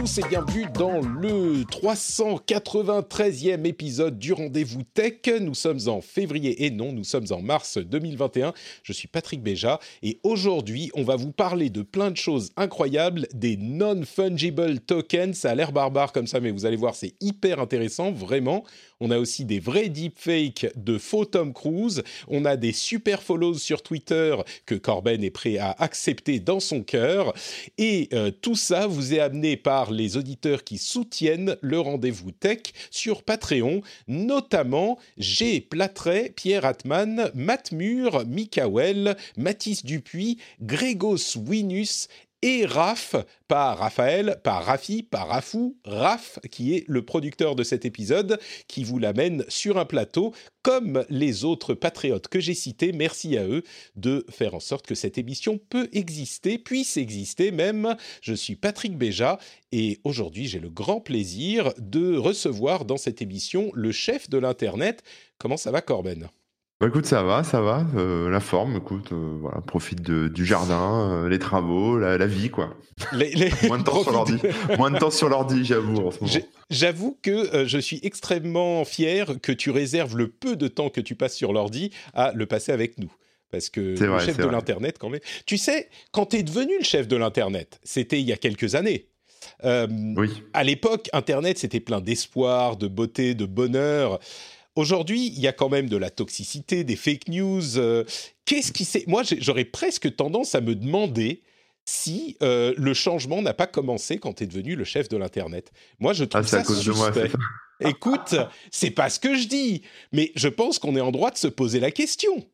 et bienvenue dans le 393e épisode du Rendez-vous Tech. Nous sommes en février et non, nous sommes en mars 2021. Je suis Patrick Béja et aujourd'hui, on va vous parler de plein de choses incroyables, des non-fungible tokens. Ça a l'air barbare comme ça, mais vous allez voir, c'est hyper intéressant, vraiment. On a aussi des vrais deepfakes de faux Tom Cruise. On a des super follows sur Twitter que Corben est prêt à accepter dans son cœur. Et euh, tout ça vous est amené par les auditeurs qui soutiennent le rendez-vous tech sur Patreon, notamment G. Platret, Pierre Atman, Matt Mur, Mikael, Mathis Dupuis, Grégos Winus et Raph, pas Raphaël, pas Rafi, pas Rafou, Raph, qui est le producteur de cet épisode, qui vous l'amène sur un plateau, comme les autres patriotes que j'ai cités. Merci à eux de faire en sorte que cette émission peut exister, puisse exister même. Je suis Patrick Béja et aujourd'hui j'ai le grand plaisir de recevoir dans cette émission le chef de l'Internet. Comment ça va Corben? Bah écoute, ça va, ça va. Euh, la forme, écoute, euh, voilà, profite de, du jardin, euh, les travaux, la, la vie, quoi. Les, les... Moins de temps sur l'ordi. Moins de temps sur l'ordi, j'avoue, en ce moment. J'ai- J'avoue que euh, je suis extrêmement fier que tu réserves le peu de temps que tu passes sur l'ordi à le passer avec nous. Parce que C'est le vrai, chef c'est de vrai. l'Internet, quand même. Tu sais, quand tu es devenu le chef de l'Internet, c'était il y a quelques années. Euh, Oui. à l'époque, Internet, c'était plein d'espoir, de beauté, de bonheur. Aujourd'hui, il y a quand même de la toxicité, des fake news. euh, Qu'est-ce qui s'est... Moi, j'aurais presque tendance à me demander si euh, le changement n'a pas commencé quand tu es devenu le chef de l'Internet. Moi, je trouve Ah, c'est ça à cause de moi, suspect. c'est ça. Écoute, c'est pas ce que je dis, mais je pense qu'on est en droit de se poser la question.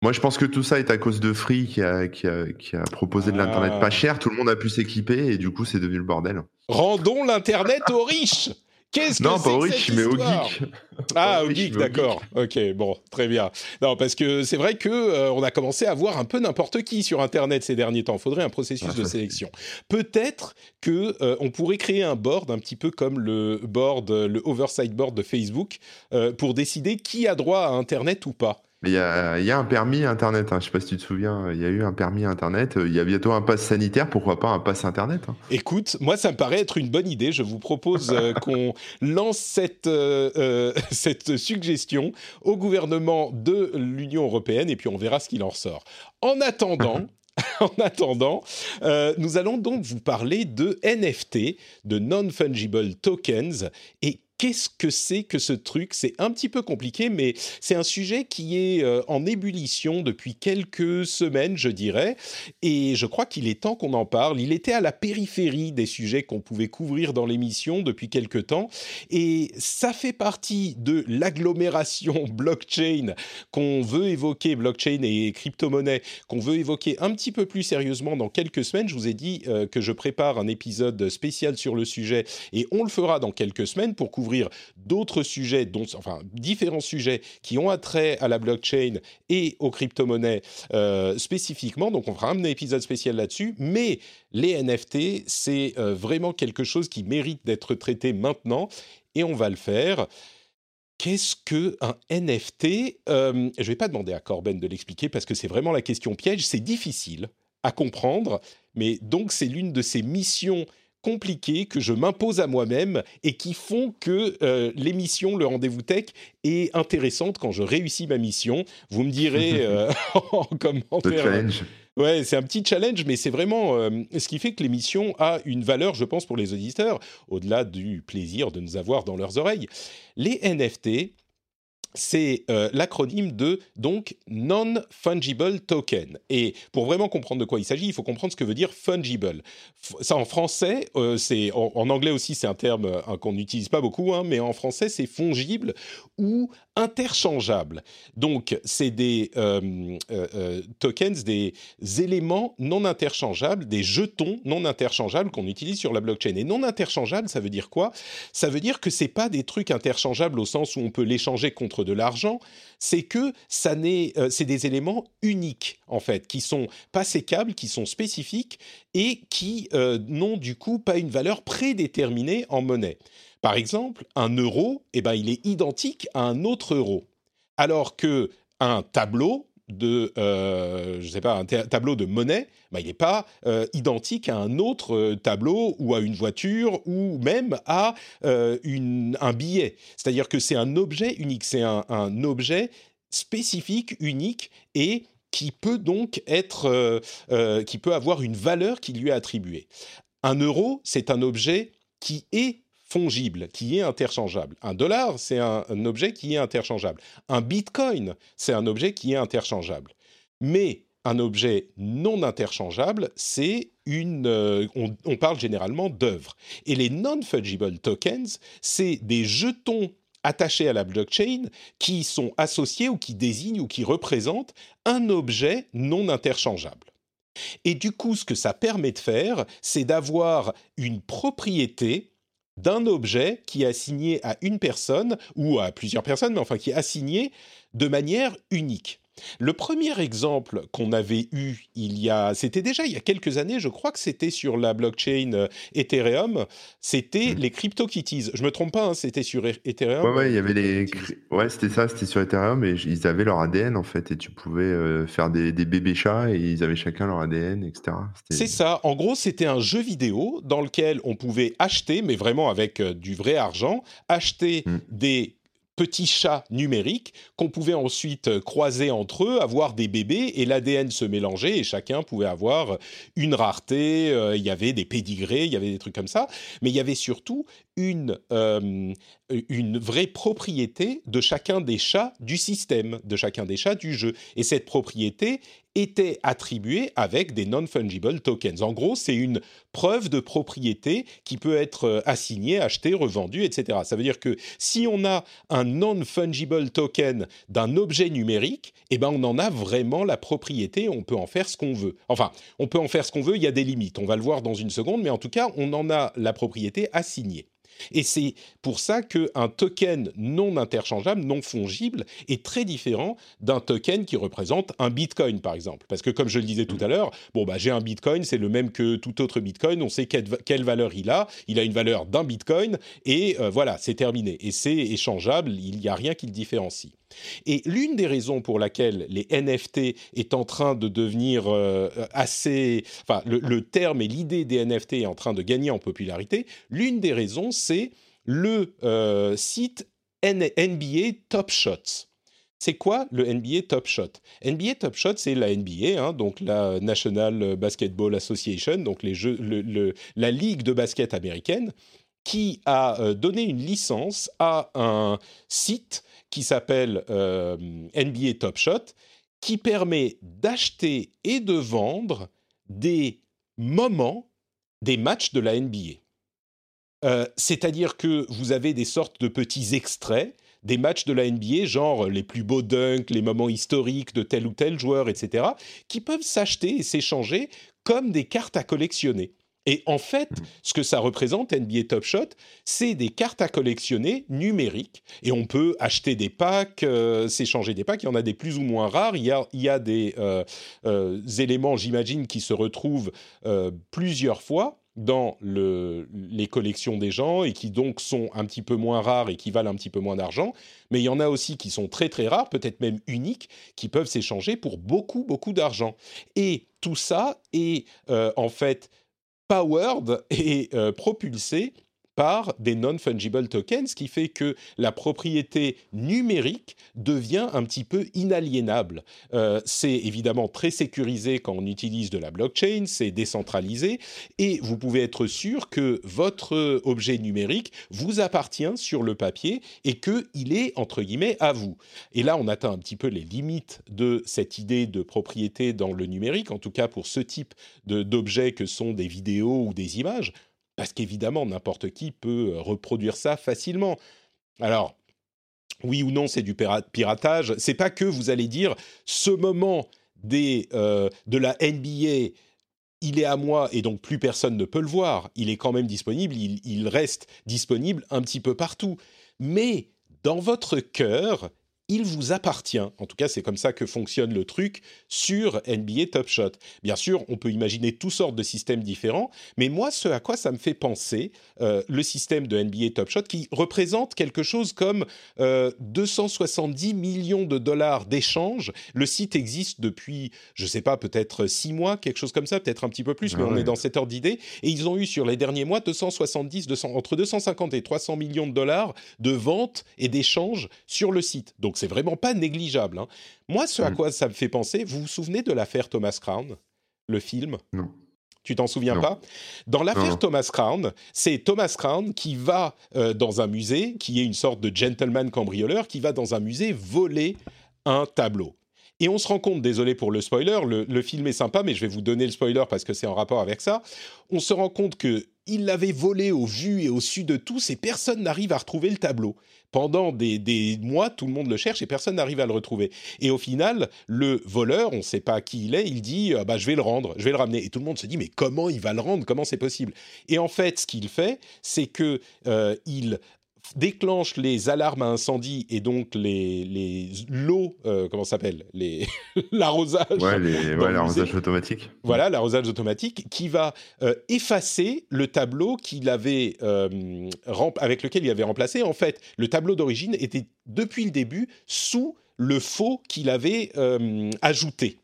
Moi, je pense que tout ça est à cause de Free qui a, qui a, qui a proposé de l'Internet Ah. pas cher. Tout le monde a pu s'équiper et du coup, c'est devenu le bordel. Rendons l'Internet aux riches. Qu'est-ce que non, pas riches, cette mais histoire geeks. Ah, au geek, d'accord. Ok, bon, très bien. Non, parce que c'est vrai que euh, on a commencé à voir un peu n'importe qui sur Internet ces derniers temps. Il faudrait un processus Ah, de c'est- sélection. Peut-être que euh, on pourrait créer un board un petit peu comme le board, le oversight board de Facebook, euh, pour décider qui a droit à Internet ou pas. Mais il y a, il y a un permis Internet. Hein. Je sais pas si tu te souviens. Il y a eu un permis Internet. Il y a bientôt un pass sanitaire. Pourquoi pas un pass Internet hein. Écoute, moi, ça me paraît être une bonne idée. Je vous propose euh, qu'on lance cette, euh, euh, cette suggestion au gouvernement de l'Union européenne et puis on verra ce qu'il en ressort. En attendant. En attendant, euh, nous allons donc vous parler de NFT, de non-fungible tokens, et qu'est-ce que c'est que ce truc? C'est un petit peu compliqué, mais c'est un sujet qui est euh, en ébullition depuis quelques semaines, je dirais, et je crois qu'il est temps qu'on en parle. Il était à la périphérie des sujets qu'on pouvait couvrir dans l'émission depuis quelque temps. Et ça fait partie de l'agglomération blockchain qu'on veut évoquer, blockchain et crypto-monnaie, qu'on veut évoquer un petit peu plus sérieusement dans quelques semaines. Je vous ai dit euh, que je prépare un épisode spécial sur le sujet et on le fera dans quelques semaines pour couvrir d'autres sujets, dont, enfin différents sujets qui ont attrait à la blockchain et aux crypto-monnaies euh, spécifiquement. Donc on fera un épisode spécial là-dessus. Mais les NFT, c'est euh, vraiment quelque chose qui mérite d'être traité maintenant et on va le faire. Qu'est-ce que un NFT Euh, Je vais pas demander à Corben de l'expliquer parce que c'est vraiment la question piège. C'est difficile à comprendre, mais donc c'est l'une de ces missions compliquées que je m'impose à moi-même et qui font que euh, l'émission, le rendez-vous tech, est intéressante quand je réussis ma mission. Vous me direz euh, en Le commentaire. challenge. Ouais, c'est un petit challenge, mais c'est vraiment euh, ce qui fait que l'émission a une valeur, je pense, pour les auditeurs, au-delà du plaisir de nous avoir dans leurs oreilles. Les NFT, c'est euh, l'acronyme de donc non-fungible token. Et pour vraiment comprendre de quoi il s'agit, il faut comprendre ce que veut dire fungible. Ça en français, euh, c'est en, en anglais aussi c'est un terme euh, qu'on n'utilise pas beaucoup, hein, mais en français c'est fongible ou interchangeables. Donc, c'est des euh, euh, euh, tokens, des éléments non interchangeables, des jetons non interchangeables qu'on utilise sur la blockchain. Et non interchangeable, ça veut dire quoi? Ça veut dire que c'est pas des trucs interchangeables au sens où on peut l'échanger contre de l'argent. C'est que ça n'est, c'est des éléments uniques en fait, qui sont pas sécables, qui sont spécifiques et qui n'ont du coup pas une valeur prédéterminée en monnaie. Par exemple, un euro, eh ben, il est identique à un autre euro, alors que un tableau de, euh, je sais pas, un tableau de monnaie, ben, il n'est pas euh, identique à un autre euh, tableau ou à une voiture ou même à un billet. C'est-à-dire que c'est un objet unique, c'est un, un, objet spécifique, unique et qui peut donc être, qui peut avoir une valeur qui lui est attribuée. Un euro, c'est un objet qui est fongible, qui est interchangeable. Un dollar, c'est un, objet qui est interchangeable. Un bitcoin, c'est un objet qui est interchangeable. Mais un objet non interchangeable, c'est une. Euh, on, parle généralement d'œuvres. Et les non-fungible tokens, c'est des jetons attachés à la blockchain qui sont associés ou qui désignent ou qui représentent un objet non interchangeable. Et du coup, ce que ça permet de faire, c'est d'avoir une propriété d'un objet qui est assigné à une personne ou à plusieurs personnes, mais enfin qui est assigné de manière unique. Le premier exemple qu'on avait eu il y a, c'était déjà il y a quelques années, je crois que c'était sur la blockchain euh, Ethereum, c'était hmm. les CryptoKitties. Je me trompe pas, hein, c'était sur e-, Ethereum. Ouais, ouais, il y avait les, ouais, c'était ça, c'était sur Ethereum et ils avaient leur ADN en fait et tu pouvais euh, faire des, bébés chats et ils avaient chacun leur ADN, etc. C'est ça. En gros, c'était un jeu vidéo dans lequel on pouvait acheter, mais vraiment avec euh, du vrai argent, acheter hmm. des petits chats numériques qu'on pouvait ensuite euh, croiser entre eux, avoir des bébés et l'ADN se mélangeait et chacun pouvait avoir une rareté. Euh, il y avait des pédigrés, il y avait des trucs comme ça, mais il y avait surtout une, vraie propriété de chacun des chats du système, de chacun des chats du jeu. Et cette propriété était attribuée avec des non-fungible tokens. En gros, c'est une preuve de propriété qui peut être euh, assignée, achetée, revendue, etc. Ça veut dire que si on a un non-fungible token d'un objet numérique, eh ben on en a vraiment la propriété, on peut en faire ce qu'on veut. Enfin, on peut en faire ce qu'on veut, il y a des limites, on va le voir dans une seconde, mais en tout cas, on en a la propriété assignée. Et c'est pour ça qu'un token non interchangeable, non fongible, est très différent d'un token qui représente un bitcoin, par exemple. Parce que comme je le disais tout à l'heure, bon, bah, j'ai un bitcoin, c'est le même que tout autre bitcoin, on sait quelle, valeur il a, il a une valeur d'un bitcoin, et euh, voilà, c'est terminé. Et c'est échangeable, il n'y a rien qui le différencie. Et l'une des raisons pour laquelle les NFT est en train de devenir euh, assez, enfin le, terme et l'idée des NFT est en train de gagner en popularité, l'une des raisons c'est le euh, site NBA Top Shots. C'est quoi le NBA Top Shot? NBA Top Shot, c'est la NBA, hein, donc la National Basketball Association, donc la ligue de basket américaine, qui a euh, donné une licence à un site qui s'appelle euh, NBA Top Shot, qui permet d'acheter et de vendre des moments des matchs de la NBA. Euh, c'est-à-dire que vous avez des sortes de petits extraits des matchs de la NBA, genre les plus beaux dunks, les moments historiques de tel ou tel joueur, etc., qui peuvent s'acheter et s'échanger comme des cartes à collectionner. Et en fait, ce que ça représente, NBA Top Shot, c'est des cartes à collectionner numériques. Et on peut acheter des packs, euh, s'échanger des packs. Il y en a des plus ou moins rares. Il y a, des euh, euh, éléments, j'imagine, qui se retrouvent plusieurs fois dans les collections des gens et qui donc sont un petit peu moins rares et qui valent un petit peu moins d'argent. Mais il y en a aussi qui sont très très rares, peut-être même uniques, qui peuvent s'échanger pour beaucoup beaucoup d'argent. Et tout ça est en fait powered et euh, propulsé par des non-fungible tokens, ce qui fait que la propriété numérique devient un petit peu inaliénable. Euh, c'est évidemment très sécurisé quand on utilise de la blockchain, c'est décentralisé, et vous pouvez être sûr que votre objet numérique vous appartient sur le papier et qu'il est, entre guillemets, à vous. Et là, on atteint un petit peu les limites de cette idée de propriété dans le numérique, en tout cas pour ce type d'objets que sont des vidéos ou des images parce qu'évidemment, n'importe qui peut euh, reproduire ça facilement. Alors, oui ou non c'est du piratage. C'est pas que vous allez dire ce moment euh, de la NBA, il est à moi et donc plus personne ne peut le voir. Il est quand même disponible, il, il reste disponible un petit peu partout. Mais dans votre cœur, il vous appartient, en tout cas c'est comme ça que fonctionne le truc, sur NBA Top Shot. Bien sûr, on peut imaginer toutes sortes de systèmes différents, mais moi, ce à quoi ça me fait penser, euh, le système de NBA Top Shot, qui représente quelque chose comme 270 euh, millions de dollars d'échanges. Le site existe depuis, je ne sais pas, peut-être six mois, quelque chose comme ça, peut-être un petit peu plus, mais ah on est dans cette ordre d'idée. Et ils ont eu sur les derniers mois 270, 200, entre 250 et 300 millions de dollars de ventes et d'échanges sur le site. Donc c'est vraiment pas négligeable. Hein. Moi, ce à mm. quoi ça me fait penser, vous vous souvenez de l'affaire Thomas Crown, le film? Non. Tu t'en souviens pas? Dans l'affaire Thomas Crown, c'est Thomas Crown qui va euh, dans un musée, qui est une sorte de gentleman cambrioleur, qui va dans un musée voler un tableau. Et on se rend compte, désolé pour le spoiler, le, le, film est sympa, mais je vais vous donner le spoiler parce que c'est en rapport avec ça. On se rend compte que il l'avait volé au vu et au su de tous et personne n'arrive à retrouver le tableau pendant des, mois, tout le monde le cherche et personne n'arrive à le retrouver. Et au final, le voleur, on ne sait pas qui il est, il dit euh, bah, je vais le rendre, je vais le ramener. Et tout le monde se dit mais comment il va le rendre? Comment c'est possible? Et en fait, ce qu'il fait, c'est que euh, il déclenche les alarmes à incendie et donc les, les euh, comment ça s'appelle les L'arrosage. Ouais, l'arrosage automatique. Voilà, l'arrosage automatique qui va euh, effacer le tableau qu'il avait, euh, avec lequel il avait remplacé. En fait, le tableau d'origine était depuis le début sous le faux qu'il avait ajouté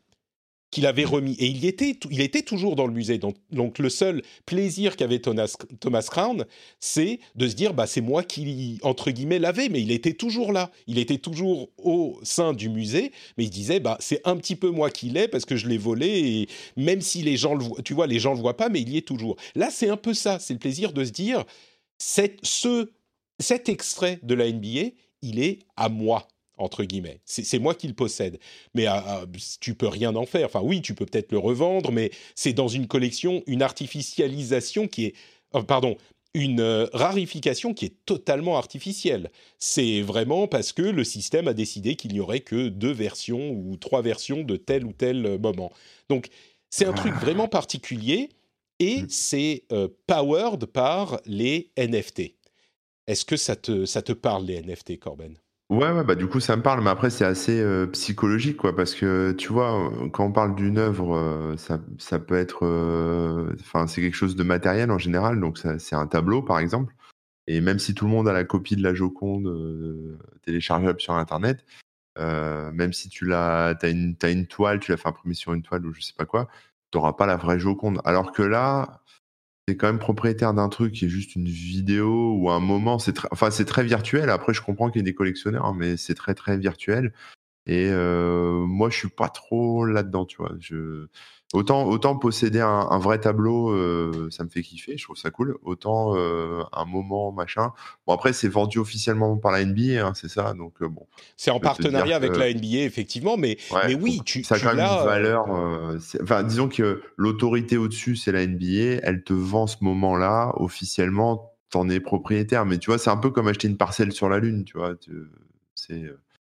qu'il avait remis. Et il était, il était toujours dans le musée. Donc, le seul plaisir qu'avait Thomas, Thomas Crown, c'est de se dire, bah, c'est moi qui, entre guillemets, l'avais, mais il était toujours là. Il était toujours au sein du musée, mais il disait, bah, c'est un petit peu moi qui l'ai parce que je l'ai volé, et même si les gens le voient, tu vois, les gens le voient pas, mais il y est toujours. Là, c'est un peu ça. C'est le plaisir de se dire, cette, ce, cet extrait de la NBA, il est à moi entre guillemets. C'est moi qui le possède. Mais ah, ah, tu peux rien en faire. Enfin oui, tu peux peut-être le revendre, mais c'est dans une collection, une artificialisation qui est... Euh, pardon, une euh, rarification qui est totalement artificielle. C'est vraiment parce que le système a décidé qu'il n'y aurait que deux versions ou trois versions de tel ou tel euh, moment. Donc c'est un truc ah. vraiment particulier et mm. c'est powered par les NFT. Est-ce que ça te, ça te parle les NFT, Corben? Ouais, ouais, bah, du coup, ça me parle, mais après, c'est assez euh, psychologique, quoi, parce que tu vois, euh, quand on parle d'une œuvre, euh, ça, peut être, enfin, c'est quelque chose de matériel en général, donc c'est un tableau, par exemple. Et même si tout le monde a la copie de la Joconde téléchargeable sur Internet, même si tu l'as, une, une toile, tu l'as fait imprimer sur une toile ou je sais pas quoi, tu n'auras pas la vraie Joconde. Alors que là, c'est quand même propriétaire d'un truc qui est juste une vidéo ou un moment. C'est enfin, c'est très virtuel. Après, je comprends qu'il y ait des collectionneurs, mais c'est très très virtuel. Et euh, moi, je suis pas trop là-dedans, tu vois. Je... Autant, autant posséder un, vrai tableau, euh, ça me fait kiffer, je trouve ça cool. Autant euh, un moment, machin. Bon, après, c'est vendu officiellement par la NBA, hein, c'est ça. Donc, bon. C'est en partenariat avec la NBA, effectivement, mais, mais oui, tu. Ça a quand même une valeur. enfin, disons que l'autorité au-dessus, c'est la NBA. Elle te vend ce moment-là officiellement. T'en es propriétaire, mais tu vois, c'est un peu comme acheter une parcelle sur la Lune, tu vois. C'est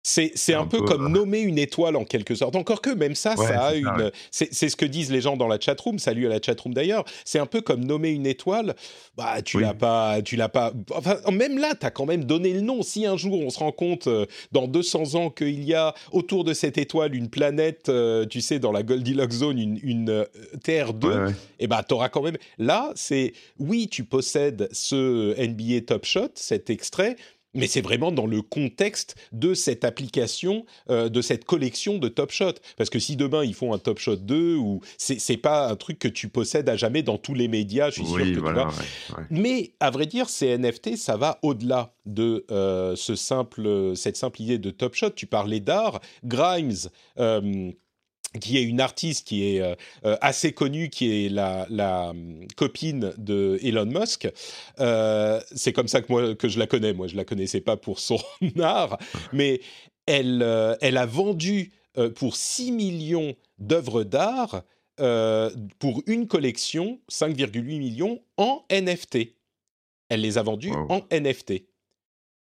c'est un, peu, comme nommer une étoile en quelque sorte. Encore que même ça, ça a une. C'est ce que disent les gens dans la chatroom. Salut à la chatroom d'ailleurs. C'est un peu comme nommer une étoile. Bah, tu l'as pas, tu l'as pas. Enfin, même là, tu as quand même donné le nom. Si un jour on se rend compte euh, dans 200 ans qu'il y a autour de cette étoile une planète, euh, tu sais, dans la Goldilocks zone, une, une euh, Terre 2, et eh bah, tu auras quand même. Là, c'est oui, tu possèdes ce NBA Top Shot, cet extrait mais c'est vraiment dans le contexte de cette application, euh, de cette collection de Top Shot. Parce que si demain ils font un Top Shot 2, ou c'est pas un truc que tu possèdes à jamais dans tous les médias, je suis sûr que tu vas. Mais à vrai dire, ces NFT, ça va au-delà de euh, ce simple, cette simple idée de Top Shot. Tu parlais d'art, Grimes. Euh, qui est une artiste qui est euh, euh, assez connue, qui est la, la hum, copine de Elon Musk. Euh, c'est comme ça que moi que je la connais. Moi, je la connaissais pas pour son art, mais elle, elle a vendu pour 6 millions d'œuvres d'art pour une collection, 5,8 millions en NFT. Elle les a vendues en NFT.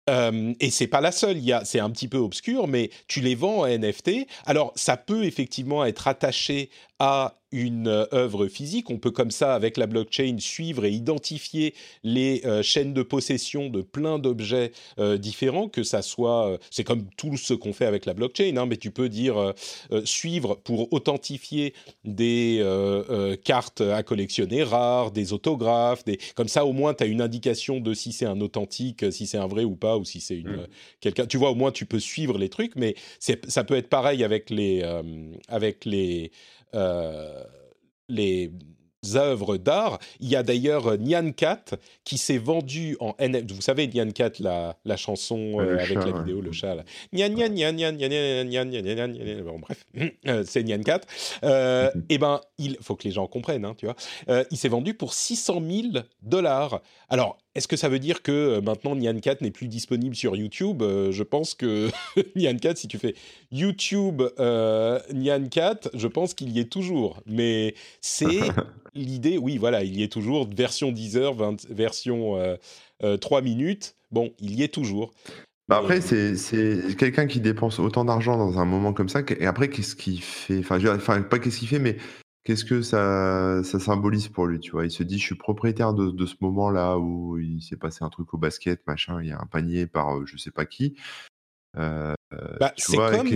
Euh, et c'est pas la seule, c'est un petit peu obscur, mais tu les vends en NFT. Alors, ça peut effectivement être attaché à une euh, œuvre physique. On peut comme ça, avec la blockchain, suivre et identifier les euh, chaînes de possession de plein d'objets euh, différents, que ça soit, c'est comme tout ce qu'on fait avec la blockchain, hein, mais tu peux dire suivre pour authentifier des cartes à collectionner rares, des autographes, des... comme ça au moins tu as une indication de si c'est un authentique, si c'est un vrai ou pas, ou si c'est une mmh. quelqu'un. Tu vois, au moins tu peux suivre les trucs, mais ça peut être pareil avec les avec les les œuvres d'art. Il y a d'ailleurs Nyan Cat qui s'est vendu en NFT. Vous savez Nyan Cat, la, la chanson avec la vidéo, le chat. Nyan Nyan Nyan Nyan Nyan Nyan Nyan Nyan Bon bref, c'est Nyan Cat. et ben, il faut que les gens comprennent, tu vois. il s'est vendu pour 600 000 dollars. Alors est-ce que ça veut dire que euh, maintenant Nyan Cat n'est plus disponible sur YouTube? Euh, Je pense que Nyan Cat, si tu fais YouTube euh, Nyan Cat, je pense qu'il y est toujours. Mais c'est l'idée, oui, voilà, il y est toujours. Version 10 heures, version 3 minutes. Bon, il y est toujours. Bah après, c'est quelqu'un qui dépense autant d'argent dans un moment comme ça. Et après, qu'est-ce qu'il fait? Enfin, pas qu'est-ce qu'il fait, mais Qu'est-ce que ça ça symbolise pour lui, tu vois? Il se dit: «Je suis propriétaire de de ce moment-là où il s'est passé un truc au basket, machin, il y a un panier par, je je sais pas qui». Bah, c'est comme,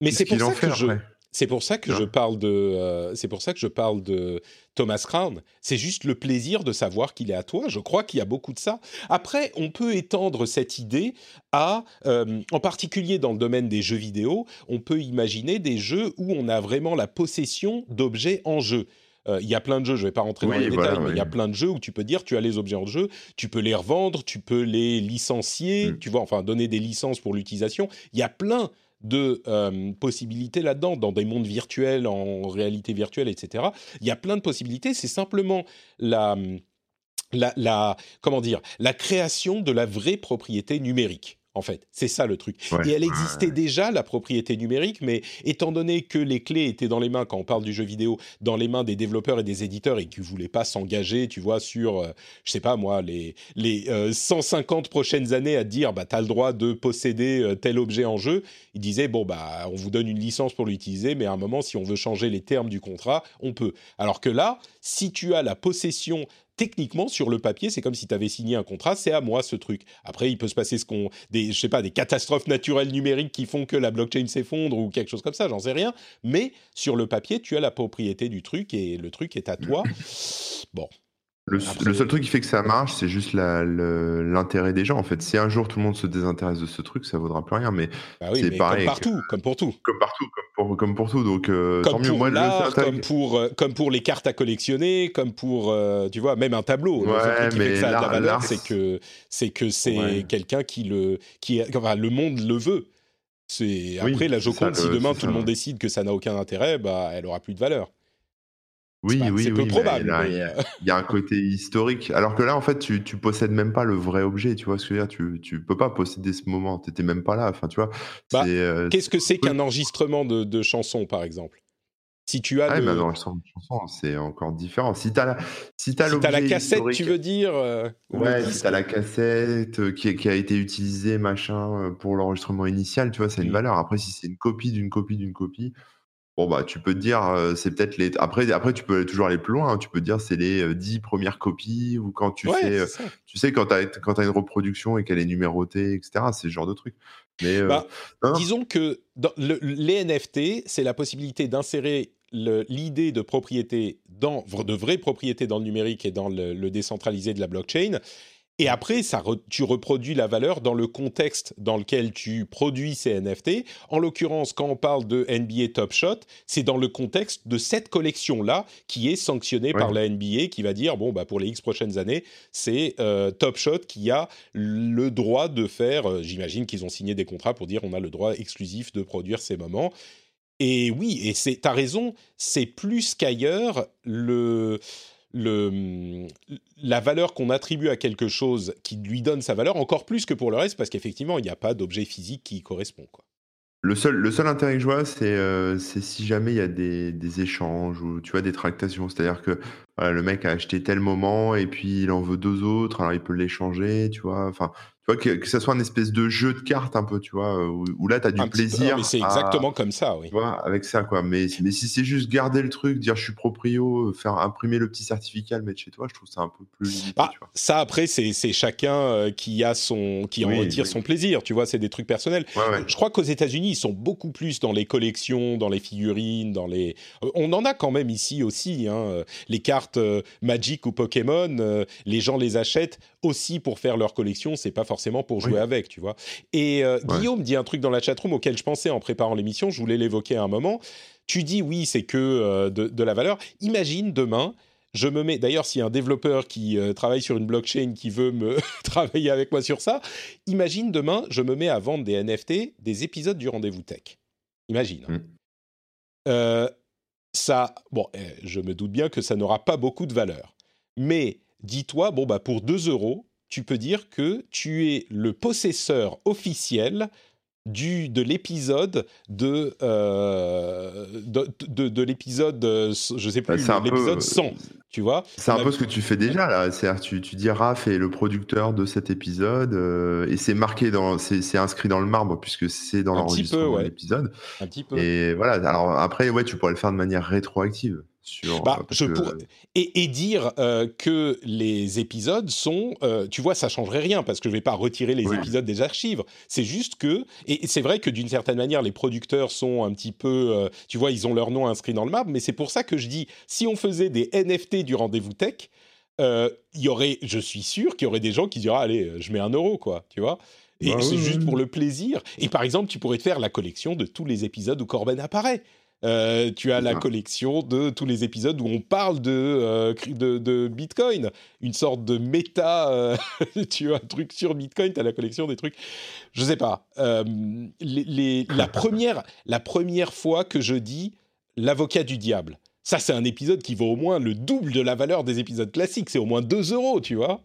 mais c'est pour ça que je c'est pour ça que je parle de, euh, c'est pour ça que je parle de Thomas Crown. C'est juste le plaisir de savoir qu'il est à toi. Je crois qu'il y a beaucoup de ça. Après, on peut étendre cette idée à, euh, en particulier dans le domaine des jeux vidéo, on peut imaginer des jeux où on a vraiment la possession d'objets en jeu. Euh, il y a plein de jeux, je ne vais pas rentrer dans les détails, mais il y a plein de jeux où tu peux dire tu as les objets en jeu, tu peux les revendre, tu peux les licencier, mm. tu vois, enfin donner des licences pour l'utilisation. Il y a plein de euh, possibilités là-dedans, dans des mondes virtuels, en réalité virtuelle, etc. Il y a plein de possibilités. C'est simplement la, la, comment dire, la création de la vraie propriété numérique en fait. C'est ça le truc. et elle existait déjà, la propriété numérique, mais étant donné que les clés étaient dans les mains, quand on parle du jeu vidéo, dans les mains des développeurs et des éditeurs et qu'ils ne voulaient pas s'engager, tu vois, sur, euh, je sais pas moi, les, les 150 euh, prochaines années à dire, bah, tu as le droit de posséder euh, tel objet en jeu, ils disaient, bon, bah, on vous donne une licence pour l'utiliser, mais à un moment, si on veut changer les termes du contrat, on peut. Alors que là, si tu as la possession techniquement, sur le papier, c'est comme si tu avais signé un contrat, c'est à moi ce truc. Après, il peut se passer ce qu'on, des, je sais pas, des catastrophes naturelles numériques qui font que la blockchain s'effondre ou quelque chose comme ça, j'en sais rien. Mais sur le papier, tu as la propriété du truc et le truc est à toi. Bon, le, seul truc qui fait que ça marche, c'est juste l'intérêt des gens. En fait, si un jour tout le monde se désintéresse de ce truc, ça vaudra plus rien. Mais bah c'est pareil. Comme partout, comme pour tout. Comme partout, comme pour, comme pour tout. Donc, euh, comme pour comme pour, euh, comme pour les cartes à collectionner, comme pour, euh, tu vois, même un tableau. Ouais, qui mais fait que ça a de la valeur, c'est que c'est que c'est quelqu'un qui le, qui, enfin, le monde le veut. C'est après la Joconde. si demain tout le monde décide que ça n'a aucun intérêt, bah, elle aura plus de valeur. Oui, oui, oui. probable. Il y, a un côté historique. Alors que là, en fait, tu, tu possèdes même pas le vrai objet. Tu vois ce que je veux dire? Tu, tu peux pas posséder ce moment. Tu n'étais même pas là. Enfin, tu vois. Bah, euh, qu'est-ce que c'est qu'un enregistrement de, de chanson, par exemple? Si tu as ah, le... bah, chanson, c'est encore différent. Si tu as la, si as la cassette, tu veux dire euh, Ouais, si tu as la cassette euh, qui, qui, a été utilisée, machin, pour l'enregistrement initial, tu vois, c'est une valeur. Après, si c'est une copie d'une copie d'une copie, Bon, bah, tu peux te dire, c'est peut-être les. Après, après, tu peux toujours aller plus loin. Hein. Tu peux te dire, c'est les dix premières copies ou quand tu fais. tu sais, quand tu as, quand as une reproduction et qu'elle est numérotée, etc. C'est ce genre de truc. Mais, bah, disons que dans les NFT, c'est la possibilité d'insérer l'idée de propriété dans de vraie propriété dans le numérique et dans le, le décentralisé de la blockchain et après, ça tu reproduis la valeur dans le contexte dans lequel tu produis ces NFT. En l'occurrence, quand on parle de NBA Top Shot, c'est dans le contexte de cette collection-là qui est sanctionnée par la NBA, qui va dire bon bah pour les X prochaines années, c'est euh, Top Shot qui a le droit de faire. Euh, j'imagine qu'ils ont signé des contrats pour dire on a le droit exclusif de produire ces moments. Et oui, et c'est t'as raison, c'est plus qu'ailleurs le la valeur qu'on attribue à quelque chose qui lui donne sa valeur, encore plus que pour le reste, parce qu'effectivement, il n'y a pas d'objet physique qui correspond. Quoi. Le seul, le seul intérêt que je vois, c'est euh, si jamais il y a des, des, échanges ou tu vois, des tractations. C'est-à-dire que, le mec a acheté tel moment et puis il en veut deux autres, alors il peut l'échanger, tu vois. Enfin, tu vois, que, que ça soit un espèce de jeu de cartes un peu, tu vois, euh, où, là, tu as du plaisir. c'est exactement comme ça, oui. Tu vois, avec ça, quoi. Mais, mais si c'est juste garder le truc, dire je suis proprio, euh, faire imprimer le petit certificat, le mettre chez toi, je trouve ça un peu plus limité, bah, Ça, après, c'est chacun euh, qui, a son, qui en retire son plaisir, tu vois, c'est des trucs personnels. Je crois qu'aux États-Unis, ils sont beaucoup plus dans les collections, dans les figurines, dans les. On en a quand même ici aussi, hein, les cartes Magic ou Pokémon, les gens les achètent aussi pour faire leur collection, c'est pas forcément pour jouer avec, tu vois. Et euh, Guillaume dit un truc dans la chatroom auquel je pensais en préparant l'émission, je voulais l'évoquer à un moment. Tu dis oui, c'est que euh, de, la valeur. Imagine demain, je me mets. D'ailleurs, s'il y a un développeur qui euh, travaille sur une blockchain qui veut me travailler avec moi sur ça, imagine demain, je me mets à vendre des NFT, des épisodes du rendez-vous tech. Imagine. Mmh. ça, bon, eh, je me doute bien que ça n'aura pas beaucoup de valeur. Mais dis-toi, bon, bah, pour 2 euros, tu peux dire que tu es le possesseur officiel du, de l'épisode de, euh, de, de, l'épisode, je sais plus, bah, l'épisode 100, tu vois C'est un peu ce que tu fais déjà, là. C'est-à-dire, tu, tu dis Raph est le producteur de cet épisode, euh, et c'est marqué, dans, c'est, inscrit dans le marbre, puisque c'est dans l'enregistrement de l'épisode. Un petit peu. Et voilà, alors après, ouais, tu pourrais le faire de manière rétroactive. Bah, je et, dire euh, que les épisodes sont, euh, tu vois, ça changerait rien parce que je vais pas retirer les épisodes des archives. C'est juste que, et c'est vrai que d'une certaine manière, les producteurs sont un petit peu, euh, tu vois, ils ont leur nom inscrit dans le marbre, mais c'est pour ça que je dis, si on faisait des NFT du rendez-vous tech, il y aurait, je suis sûr qu'il y aurait des gens qui diraient, allez, je mets un euro, quoi, tu vois. Et bah c'est juste pour le plaisir. Et par exemple, tu pourrais te faire la collection de tous les épisodes où Corben apparaît. Euh, tu as la collection de tous les épisodes où on parle de, euh, de, Bitcoin, une sorte de méta. Euh, tu as un truc sur Bitcoin, tu as la collection des trucs. Je sais pas. Les, la, première, la première fois que je dis l'avocat du diable, ça, c'est un épisode qui vaut au moins le double de la valeur des épisodes classiques. C'est au moins 2 euros, tu vois.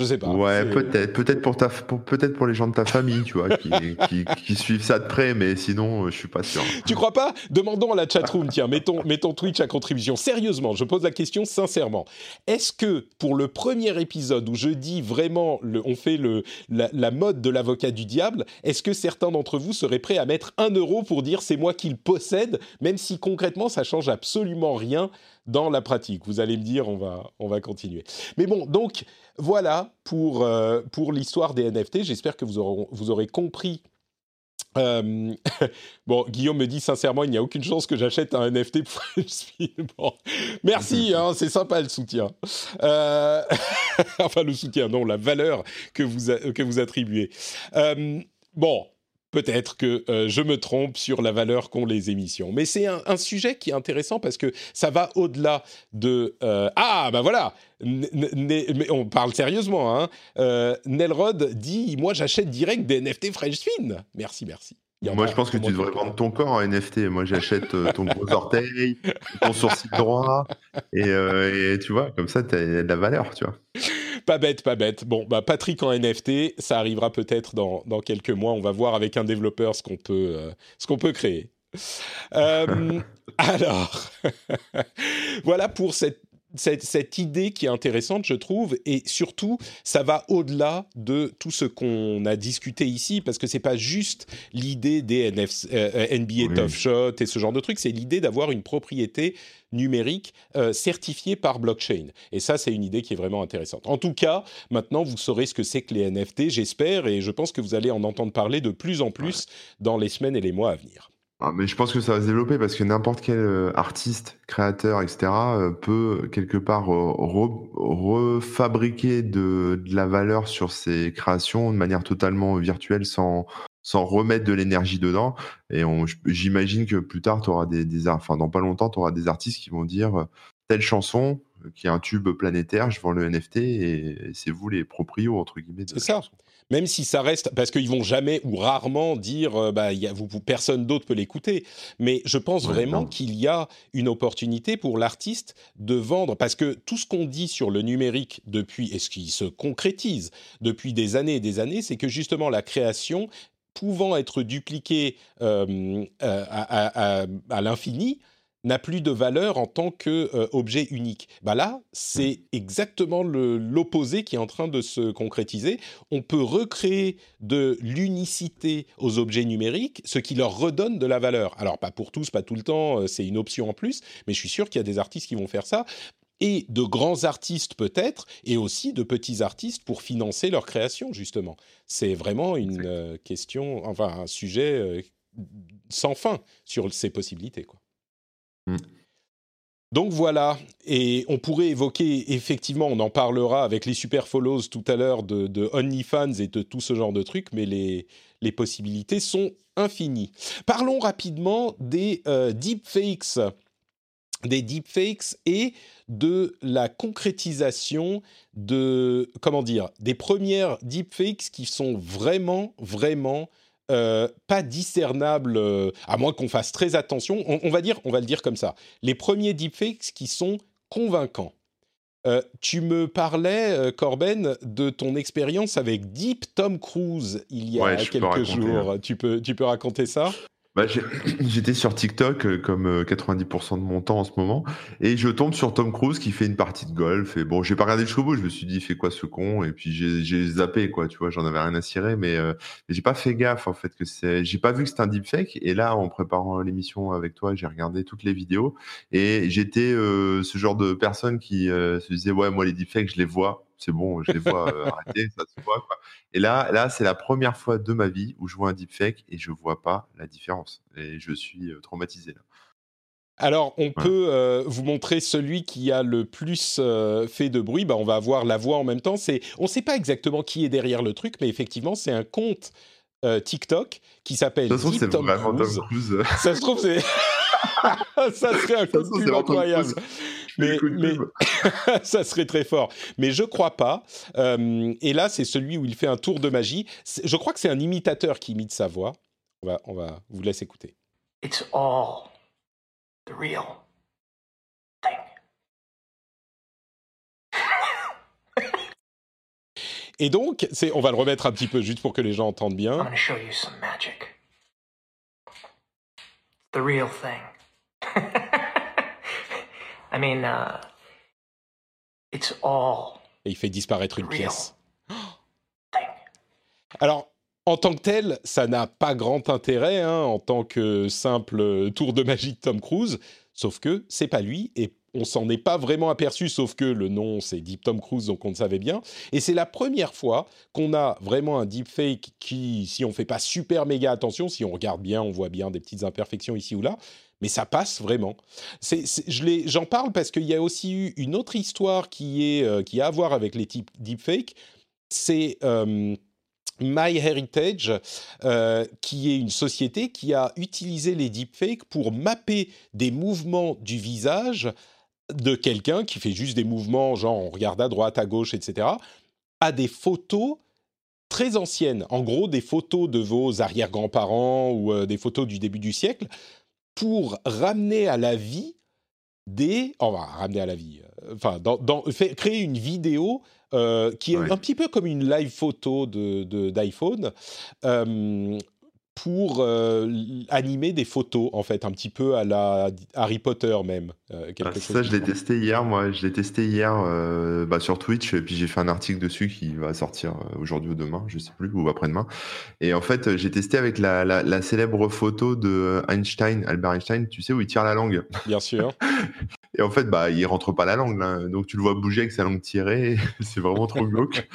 Je sais pas. Ouais, peut-être, peut-être pour ta, peut-être pour les gens de ta famille, tu vois, qui, qui, qui, suivent ça de près, mais sinon, euh, je suis pas sûr. Tu crois pas? Demandons à la chatroom, tiens, mettons, mettons Twitch à contribution. Sérieusement, je pose la question sincèrement. Est-ce que pour le premier épisode où je dis vraiment, le, on fait le, la, mode de l'avocat du diable, est-ce que certains d'entre vous seraient prêts à mettre un euro pour dire c'est moi qui le possède, même si concrètement ça change absolument rien dans la pratique? Vous allez me dire, on va, on va continuer. Mais bon, donc voilà pour, euh, pour l'histoire des NFT. J'espère que vous, aurez, vous aurez compris. Euh, bon, Guillaume me dit sincèrement, il n'y a aucune chance que j'achète un NFT pour bon. Merci, hein, c'est sympa le soutien. Euh, enfin, le soutien, non, la valeur que vous, que vous attribuez. bon, Peut-être que euh, je me trompe sur la valeur qu'ont les émissions. Mais c'est un, sujet qui est intéressant parce que ça va au-delà de... Euh, ah, ben voilà mais on parle sérieusement. Hein. Euh, Nelrod dit, moi j'achète direct des NFT French Spin. Merci, merci. Moi, je pense que tu devrais vendre ton corps en NFT. Moi, j'achète ton gros orteil, ton sourcil droit, et, et, tu vois, comme ça, tu as de la valeur, tu vois. Pas bête, pas bête. Bon, bah Patrick en NFT, ça arrivera peut-être dans, quelques mois. On va voir avec un développeur ce qu'on peut, euh, peut créer. Euh, alors, voilà pour cette cette, idée qui est intéressante, je trouve, et surtout, ça va au-delà de tout ce qu'on a discuté ici, parce que c'est pas juste l'idée des NFC, euh, NBA Top Shot et ce genre de trucs, c'est l'idée d'avoir une propriété numérique euh, certifiée par blockchain. Et ça, c'est une idée qui est vraiment intéressante. En tout cas, maintenant, vous saurez ce que c'est que les NFT, j'espère, et je pense que vous allez en entendre parler de plus en plus dans les semaines et les mois à venir. Ah, mais je pense que ça va se développer parce que n'importe quel euh, artiste, créateur, etc., euh, peut quelque part euh, refabriquer de, de, la valeur sur ses créations de manière totalement virtuelle sans, sans remettre de l'énergie dedans. Et j'imagine que plus tard, tu auras des, des, enfin, dans pas longtemps, tu auras des artistes qui vont dire telle chanson qui est un tube planétaire, je vends le NFT et c'est vous les proprios, entre guillemets. C'est ça même si ça reste, parce qu'ils vont jamais ou rarement dire, euh, bah, y a, vous, personne d'autre peut l'écouter. Mais je pense vraiment qu'il y a une opportunité pour l'artiste de vendre, parce que tout ce qu'on dit sur le numérique depuis, et ce qui se concrétise depuis des années et des années, c'est que justement la création pouvant être dupliquée euh, euh, à, à l'infini, n'a plus de valeur en tant qu'objet unique. Bah là, c'est exactement l'opposé qui est en train de se concrétiser. On peut recréer de l'unicité aux objets numériques, ce qui leur redonne de la valeur. Alors pas pour tous, pas tout le temps, c'est une option en plus, mais je suis sûr qu'il y a des artistes qui vont faire ça et de grands artistes peut-être, et aussi de petits artistes pour financer leur création, justement. C'est vraiment une euh, question, enfin un sujet euh, sans fin sur ces possibilités. Quoi. Mm. Donc voilà, et on pourrait évoquer, effectivement, on en parlera avec les super follows tout à l'heure de, de OnlyFans et de tout ce genre de trucs, mais les, les possibilités sont infinies. Parlons rapidement des euh, deepfakes des deepfakes et de la concrétisation de, comment dire, des premières deepfakes qui sont vraiment, vraiment euh, pas discernables, euh, à moins qu'on fasse très attention. On, va dire, on va le dire comme ça. Les premiers deepfakes qui sont convaincants. Euh, tu me parlais, Corben, de ton expérience avec Deep Tom Cruise il y a quelques jours. Hein. Tu peux, tu peux raconter ça? Bah, J'étais sur TikTok euh, comme 90% euh, de mon temps en ce moment et je tombe sur Tom Cruise qui fait une partie de golf et bon j'ai pas regardé jusqu'au bout je me suis dit il fait quoi ce con et puis j'ai zappé quoi tu vois j'en avais rien à cirer mais, euh, j'ai pas fait gaffe en fait que c'est j'ai pas vu que c'était un deepfake et là en préparant l'émission avec toi j'ai regardé toutes les vidéos et j'étais ce genre de personne qui se disait ouais moi les deepfakes je les vois c'est bon, je les vois euh, arrêter, ça se voit. Quoi. Et là, là c'est la première fois de ma vie où je vois un deepfake et je vois pas la différence. Et je suis euh, traumatisé là. Alors, on peut euh, vous montrer celui qui a le plus fait de bruit. Bah, on va avoir la voix en même temps. C'est, on ne sait pas exactement qui est derrière le truc, mais effectivement, c'est un compte TikTok qui s'appelle Deep Tom Cruise. Ça se trouve, c'est ça serait un coup de pub incroyable mais, ça serait très fort. Mais je crois pas. Euh, et là, c'est celui où il fait un tour de magie. Je crois que c'est un imitateur qui imite sa voix. On va, on va vous laisser écouter. It's all the real thing. Et donc, c'est, on va le remettre un petit peu juste pour que les gens entendent bien. I'm show you some magic. The real thing. I mean, uh, it's all. Et il fait disparaître une pièce. Alors, en tant que tel, ça n'a pas grand intérêt hein, en tant que simple tour de magie de Tom Cruise, sauf que c'est pas lui et on s'en est pas vraiment aperçu, sauf que le nom c'est Deep Tom Cruise, donc on le savait bien. Et c'est la première fois qu'on a vraiment un deepfake qui, si on fait pas super méga attention, si on regarde bien, on voit bien des petites imperfections ici ou là, mais ça passe vraiment. J'en parle parce qu'il y a aussi eu une autre histoire qui, est, euh, qui a à voir avec les types deepfake. C'est euh, MyHeritage, euh, qui est une société qui a utilisé les deepfakes pour mapper des mouvements du visage de quelqu'un qui fait juste des mouvements, genre on regarde à droite, à gauche, etc., à des photos très anciennes. En gros, des photos de vos arrière-grands-parents ou des photos du début du siècle pour ramener à la vie des... On va ramener à la vie. Euh, enfin, dans, créer une vidéo euh, qui est un petit peu comme une live photo d'iPhone de, euh, pour euh, animer des photos, en fait, un petit peu à la Harry Potter même. Euh, ah, ça, je l'ai testé hier, moi. Je l'ai testé hier euh, bah, sur Twitch, et puis j'ai fait un article dessus qui va sortir aujourd'hui ou demain, je sais plus, ou après-demain. Et en fait, j'ai testé avec la, la, célèbre photo de Einstein, Albert Einstein, tu sais, où il tire la langue. Bien sûr. et en fait, bah, il rentre pas la langue, donc tu le vois bouger avec sa langue tirée, c'est vraiment trop glauque.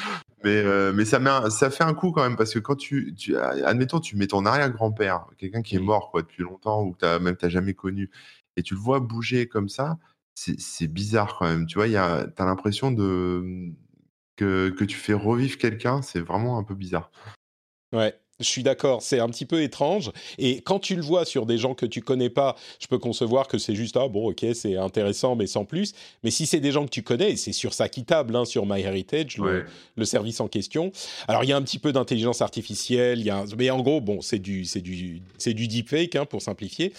Mais, euh, mais ça, met ça fait un coup quand même, parce que quand tu, tu admettons, tu mets ton arrière-grand-père, quelqu'un qui est mort quoi, depuis longtemps, ou que tu même t'as jamais connu, et tu le vois bouger comme ça, c'est bizarre quand même. Tu vois, tu as l'impression de que, que tu fais revivre quelqu'un, c'est vraiment un peu bizarre. Ouais, je suis d'accord, c'est un petit peu étrange. Et quand tu le vois sur des gens que tu connais pas, je peux concevoir que c'est juste ah bon ok c'est intéressant mais sans plus. Mais si c'est des gens que tu connais, c'est sur ça qui table hein, sur MyHeritage, le, le, service en question. Alors il y a un petit peu d'intelligence artificielle, y a mais en gros bon c'est du c'est du c'est du deepfake hein, pour simplifier.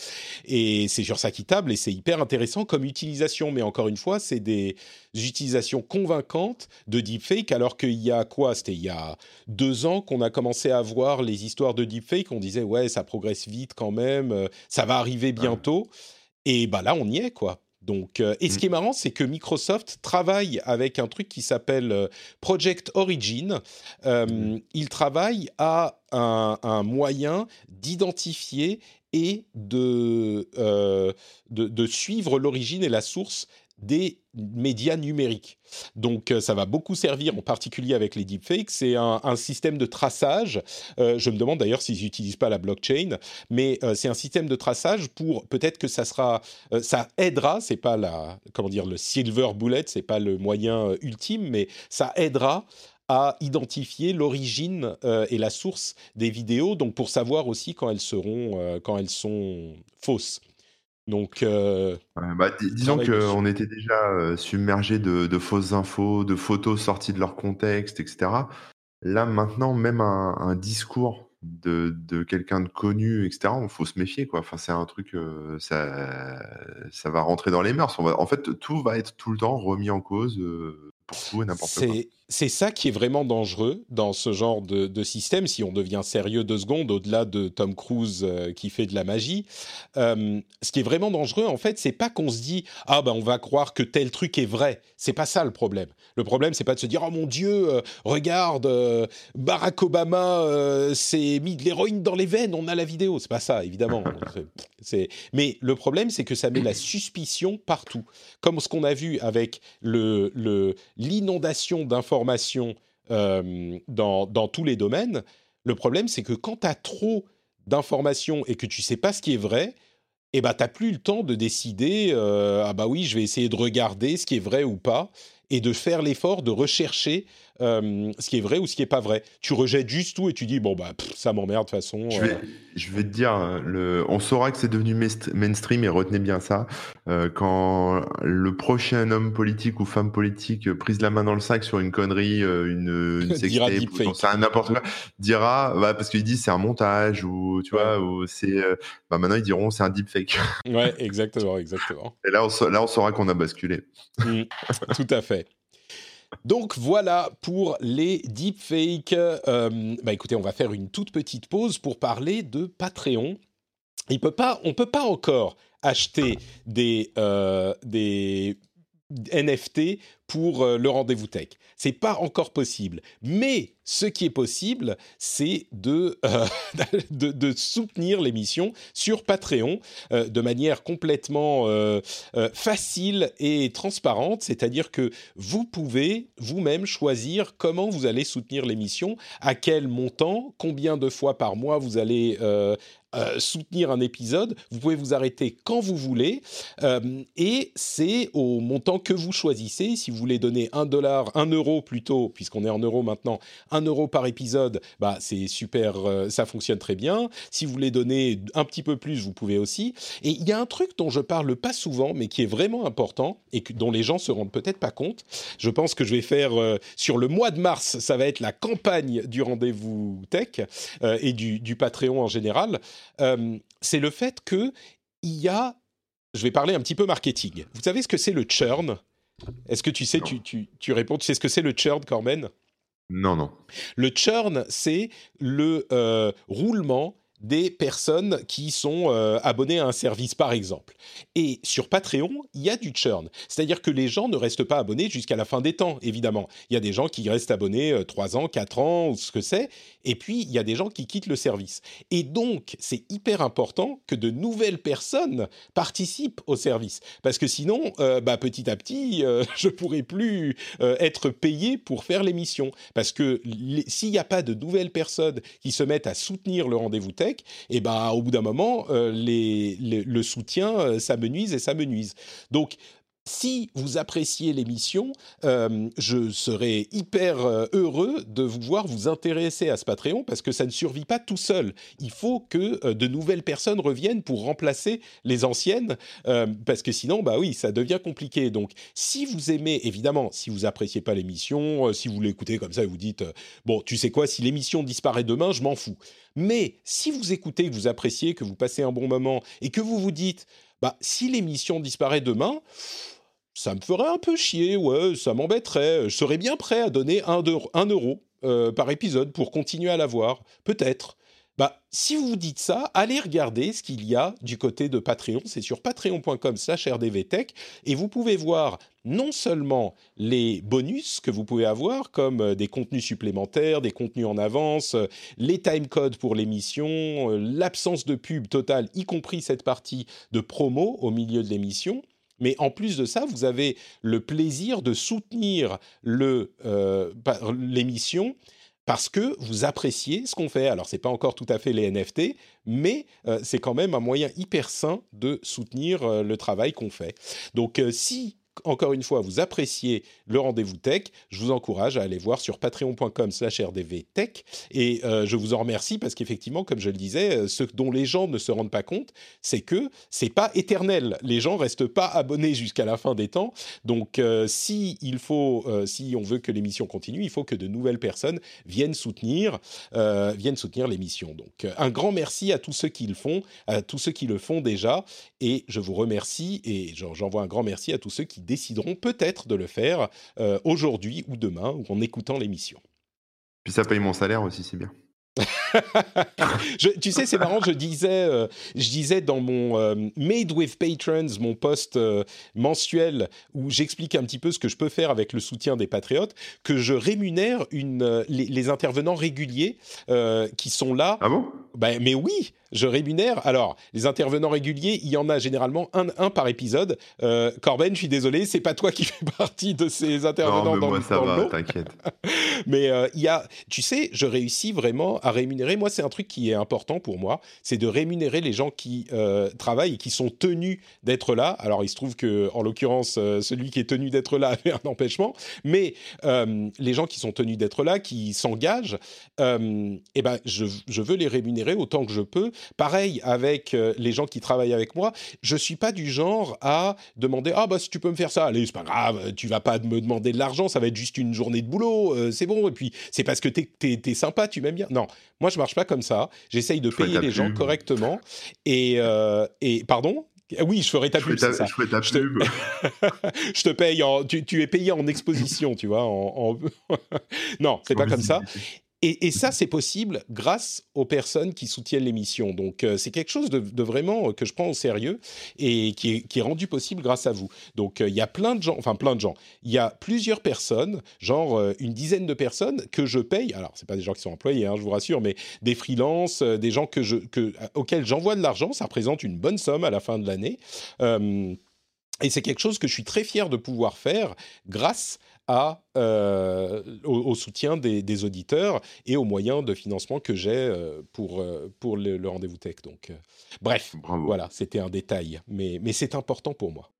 Et c'est sur ça qui table et c'est hyper intéressant comme utilisation. Mais encore une fois c'est des utilisations convaincantes de deepfake alors qu'il y a quoi? C'était il y a deux ans qu'on a commencé à voir les histoires de deepfake, on disait ouais, ça progresse vite quand même, euh, ça va arriver bientôt. Et bah là, on y est, quoi. Donc, euh, et ce mm. qui est marrant, c'est que Microsoft travaille avec un truc qui s'appelle euh, Project Origin. Euh, mm. Il travaille à un, moyen d'identifier et de, de, de, suivre l'origine et la source des médias numériques. Donc euh, ça va beaucoup servir, en particulier avec les deepfakes. C'est un, système de traçage. Euh, je me demande d'ailleurs s'ils n'utilisent pas la blockchain, mais euh, c'est un système de traçage pour peut-être que ça sera, ça aidera. C'est pas la, comment dire, le silver bullet, c'est pas le moyen ultime, mais ça aidera à identifier l'origine et la source des vidéos, donc pour savoir aussi quand elles seront, quand elles sont fausses. Donc, euh, bah, disons qu'on était déjà euh, submergé de, fausses infos, de photos sorties de leur contexte, etc. Là, maintenant, même un, discours de, quelqu'un de connu, etc., il faut se méfier. Quoi. Enfin, c'est un truc, euh, ça, ça va rentrer dans les mœurs. en fait, tout va être tout le temps remis en cause pour tout et n'importe quoi c'est ça qui est vraiment dangereux dans ce genre de, système, si on devient sérieux deux secondes, au-delà de Tom Cruise euh, qui fait de la magie. Euh, ce qui est vraiment dangereux, en fait, c'est pas qu'on se dit ah ben on va croire que tel truc est vrai. C'est pas ça le problème. Le problème, c'est pas de se dire oh mon Dieu, euh, regarde, Barack Obama s'est mis de l'héroïne dans les veines, on a la vidéo. C'est pas ça, évidemment. c'est mais le problème, c'est que ça met la suspicion partout, comme ce qu'on a vu avec le l'inondation d'informations euh, dans, tous les domaines. Le problème, c'est que quand tu as trop d'informations et que tu sais pas ce qui est vrai, eh ben, tu n'as plus le temps de décider, euh, ah bah oui, je vais essayer de regarder ce qui est vrai ou pas, et de faire l'effort de rechercher euh, ce qui est vrai ou ce qui est pas vrai. Tu rejettes juste tout et tu dis bon bah ça m'emmerde de toute façon. Je vais, euh. je vais te dire, le, on saura que c'est devenu mainstream et retenez bien ça euh, quand le prochain homme politique ou femme politique prise la main dans le sac sur une connerie, une, une c'est n'importe quoi, dira bah, parce qu'il dit c'est un montage ou tu vois ou c'est bah maintenant ils diront c'est un deepfake. ouais exactement exactement. Et là on, là on saura qu'on a basculé. Mmh, tout à fait. Donc voilà pour les deepfakes. Euh, bah écoutez, on va faire une toute petite pause pour parler de Patreon. On peut pas encore acheter des, euh, des NFT pour euh, le rendez-vous tech. C'est pas encore possible. Mais ce qui est possible, c'est de, euh, de, soutenir l'émission sur Patreon euh, de manière complètement facile et transparente. C'est-à-dire que vous pouvez vous-même choisir comment vous allez soutenir l'émission, à quel montant, combien de fois par mois vous allez soutenir un épisode. Vous pouvez vous arrêter quand vous voulez et c'est au montant que vous choisissez. Si vous voulez donner un dollar, un euro plutôt, puisqu'on est en euros maintenant, un euro par épisode, bah c'est super, euh, ça fonctionne très bien. Si vous voulez donner un petit peu plus, vous pouvez aussi. Et il y a un truc dont je parle pas souvent, mais qui est vraiment important et dont les gens se rendent peut-être pas compte. Je pense que je vais faire euh, sur le mois de mars, ça va être la campagne du rendez-vous tech euh, et du, Patreon en général. c'est le fait que il y a je vais parler un petit peu marketing. Vous savez ce que c'est le churn? Est-ce que tu sais, tu, tu, tu, réponds, tu sais ce que c'est le churn, Corben? Non, non. Le churn, c'est le euh, roulement des personnes qui sont euh, abonnées à un service, par exemple. Et sur Patreon, il y a du churn. C'est-à-dire que les gens ne restent pas abonnés jusqu'à la fin des temps, évidemment. Il y a des gens qui restent abonnés 3 euh, ans, 4 ans, ou ce que c'est. Et puis, il y a des gens qui quittent le service. Et donc, c'est hyper important que de nouvelles personnes participent au service. Parce que sinon, euh, bah, petit à petit, je ne pourrai plus être payé pour faire l'émission. Parce que s'il n'y a pas de nouvelles personnes qui se mettent à soutenir le rendez-vous tech, et ben au bout d'un moment, euh, le soutien, euh, ça me nuise et ça me nuise. Donc si vous appréciez l'émission, euh, je serais hyper heureux de vous voir vous intéresser à ce Patreon parce que ça ne survit pas tout seul. Il faut que de nouvelles personnes reviennent pour remplacer les anciennes parce que sinon, bah oui, ça devient compliqué. Donc, si vous aimez, évidemment, si vous appréciez pas l'émission, si vous l'écoutez comme ça et vous dites, bon, tu sais quoi, si l'émission disparaît demain, je m'en fous. Mais si vous écoutez, que vous appréciez, que vous passez un bon moment et que vous vous dites, bah, si l'émission disparaît demain, ça me ferait un peu chier, ouais, ça m'embêterait. Je serais bien prêt à donner un, euro euh, par épisode pour continuer à l'avoir, peut-être. bah, si vous vous dites ça, allez regarder ce qu'il y a du côté de Patreon. C'est sur patreon.com slash rdvtech et vous pouvez voir non seulement les bonus que vous pouvez avoir, comme euh, des contenus supplémentaires, des contenus en avance, euh, les timecodes pour l'émission, l'absence de pub totale, y compris cette partie de promo au milieu de l'émission, mais en plus de ça, vous avez le plaisir de soutenir l'émission parce que vous appréciez ce qu'on fait. Alors, ce n'est pas encore tout à fait les NFT, mais euh, c'est quand même un moyen hyper sain de soutenir euh, le travail qu'on fait. Donc, euh, si encore une fois, vous appréciez le rendez-vous tech, je vous encourage à aller voir sur patreon.com slash rdvtech. Et euh, je vous en remercie parce qu'effectivement, comme je le disais, euh, ce dont les gens ne se rendent pas compte, c'est que c'est pas éternel. Les gens restent pas abonnés jusqu'à la fin des temps. Donc, euh, si il faut, si on veut que l'émission continue, il faut que de nouvelles personnes viennent soutenir, viennent soutenir l'émission. Donc, un grand merci à tous ceux qui le font, à tous ceux qui le font déjà. Et je vous remercie et j'envoie un grand merci à tous ceux qui décideront peut-être de le faire euh, aujourd'hui ou demain ou en écoutant l'émission. Puis ça paye mon salaire aussi, c'est bien. tu sais, c'est marrant, je disais, euh, je disais dans mon euh, Made with Patrons, mon post mensuel où j'explique un petit peu ce que je peux faire avec le soutien des patriotes, que je rémunère une, les, les, intervenants réguliers qui sont là. Ah bon? Ben, Mais oui, je rémunère. Alors, les intervenants réguliers, il y en a généralement un, un par épisode. Euh, Corben, je suis désolé, c'est pas toi qui fais partie de ces intervenants non, mais dans, moi, ça va, t'inquiète. mais euh, il y a, tu sais, je réussis vraiment à rémunérer. Moi, c'est un truc qui est important pour moi, c'est de rémunérer les gens qui euh, travaillent et qui sont tenus d'être là. Alors, il se trouve que, en l'occurrence, euh, celui qui est tenu d'être là avait un empêchement, mais les gens qui sont tenus d'être là, qui s'engagent, eh ben, je, je veux les rémunérer autant que je peux Pareil avec euh, les gens qui travaillent avec moi, je suis pas du genre à demander ah bah si tu peux me faire ça, allez c'est pas grave, tu vas pas me demander de l'argent, ça va être juste une journée de boulot, euh, c'est bon. Et puis c'est parce que t'es es, sympa, tu m'aimes bien. Non, moi je marche pas comme ça. J'essaye de payer les gens correctement et euh, et pardon? Oui, je ferai ta pub, c'est ça. Je, ferai ta je, pub. Te... je te paye en, tu, tu, es payé en exposition, tu vois. En, en... non, c'est pas comme ça. Et, ça, c'est possible grâce aux personnes qui soutiennent l'émission. Donc, euh, c'est quelque chose de, vraiment euh, que je prends au sérieux et qui est, rendu possible grâce à vous. Donc, euh, il y a plein de gens, enfin plein de gens. Il y a plusieurs personnes, genre une dizaine de personnes que je paye. Alors, c'est pas des gens qui sont employés, hein, je vous rassure, mais des freelances, des gens auxquels j'envoie de l'argent. Ça représente une bonne somme à la fin de l'année. et c'est quelque chose que je suis très fier de pouvoir faire grâce à, euh, au, au, soutien des, des, auditeurs et aux moyens de financement que j'ai euh, pour, euh, pour le, le rendez-vous tech. Donc, bref, Bravo. voilà, c'était un détail, mais, mais c'est important pour moi.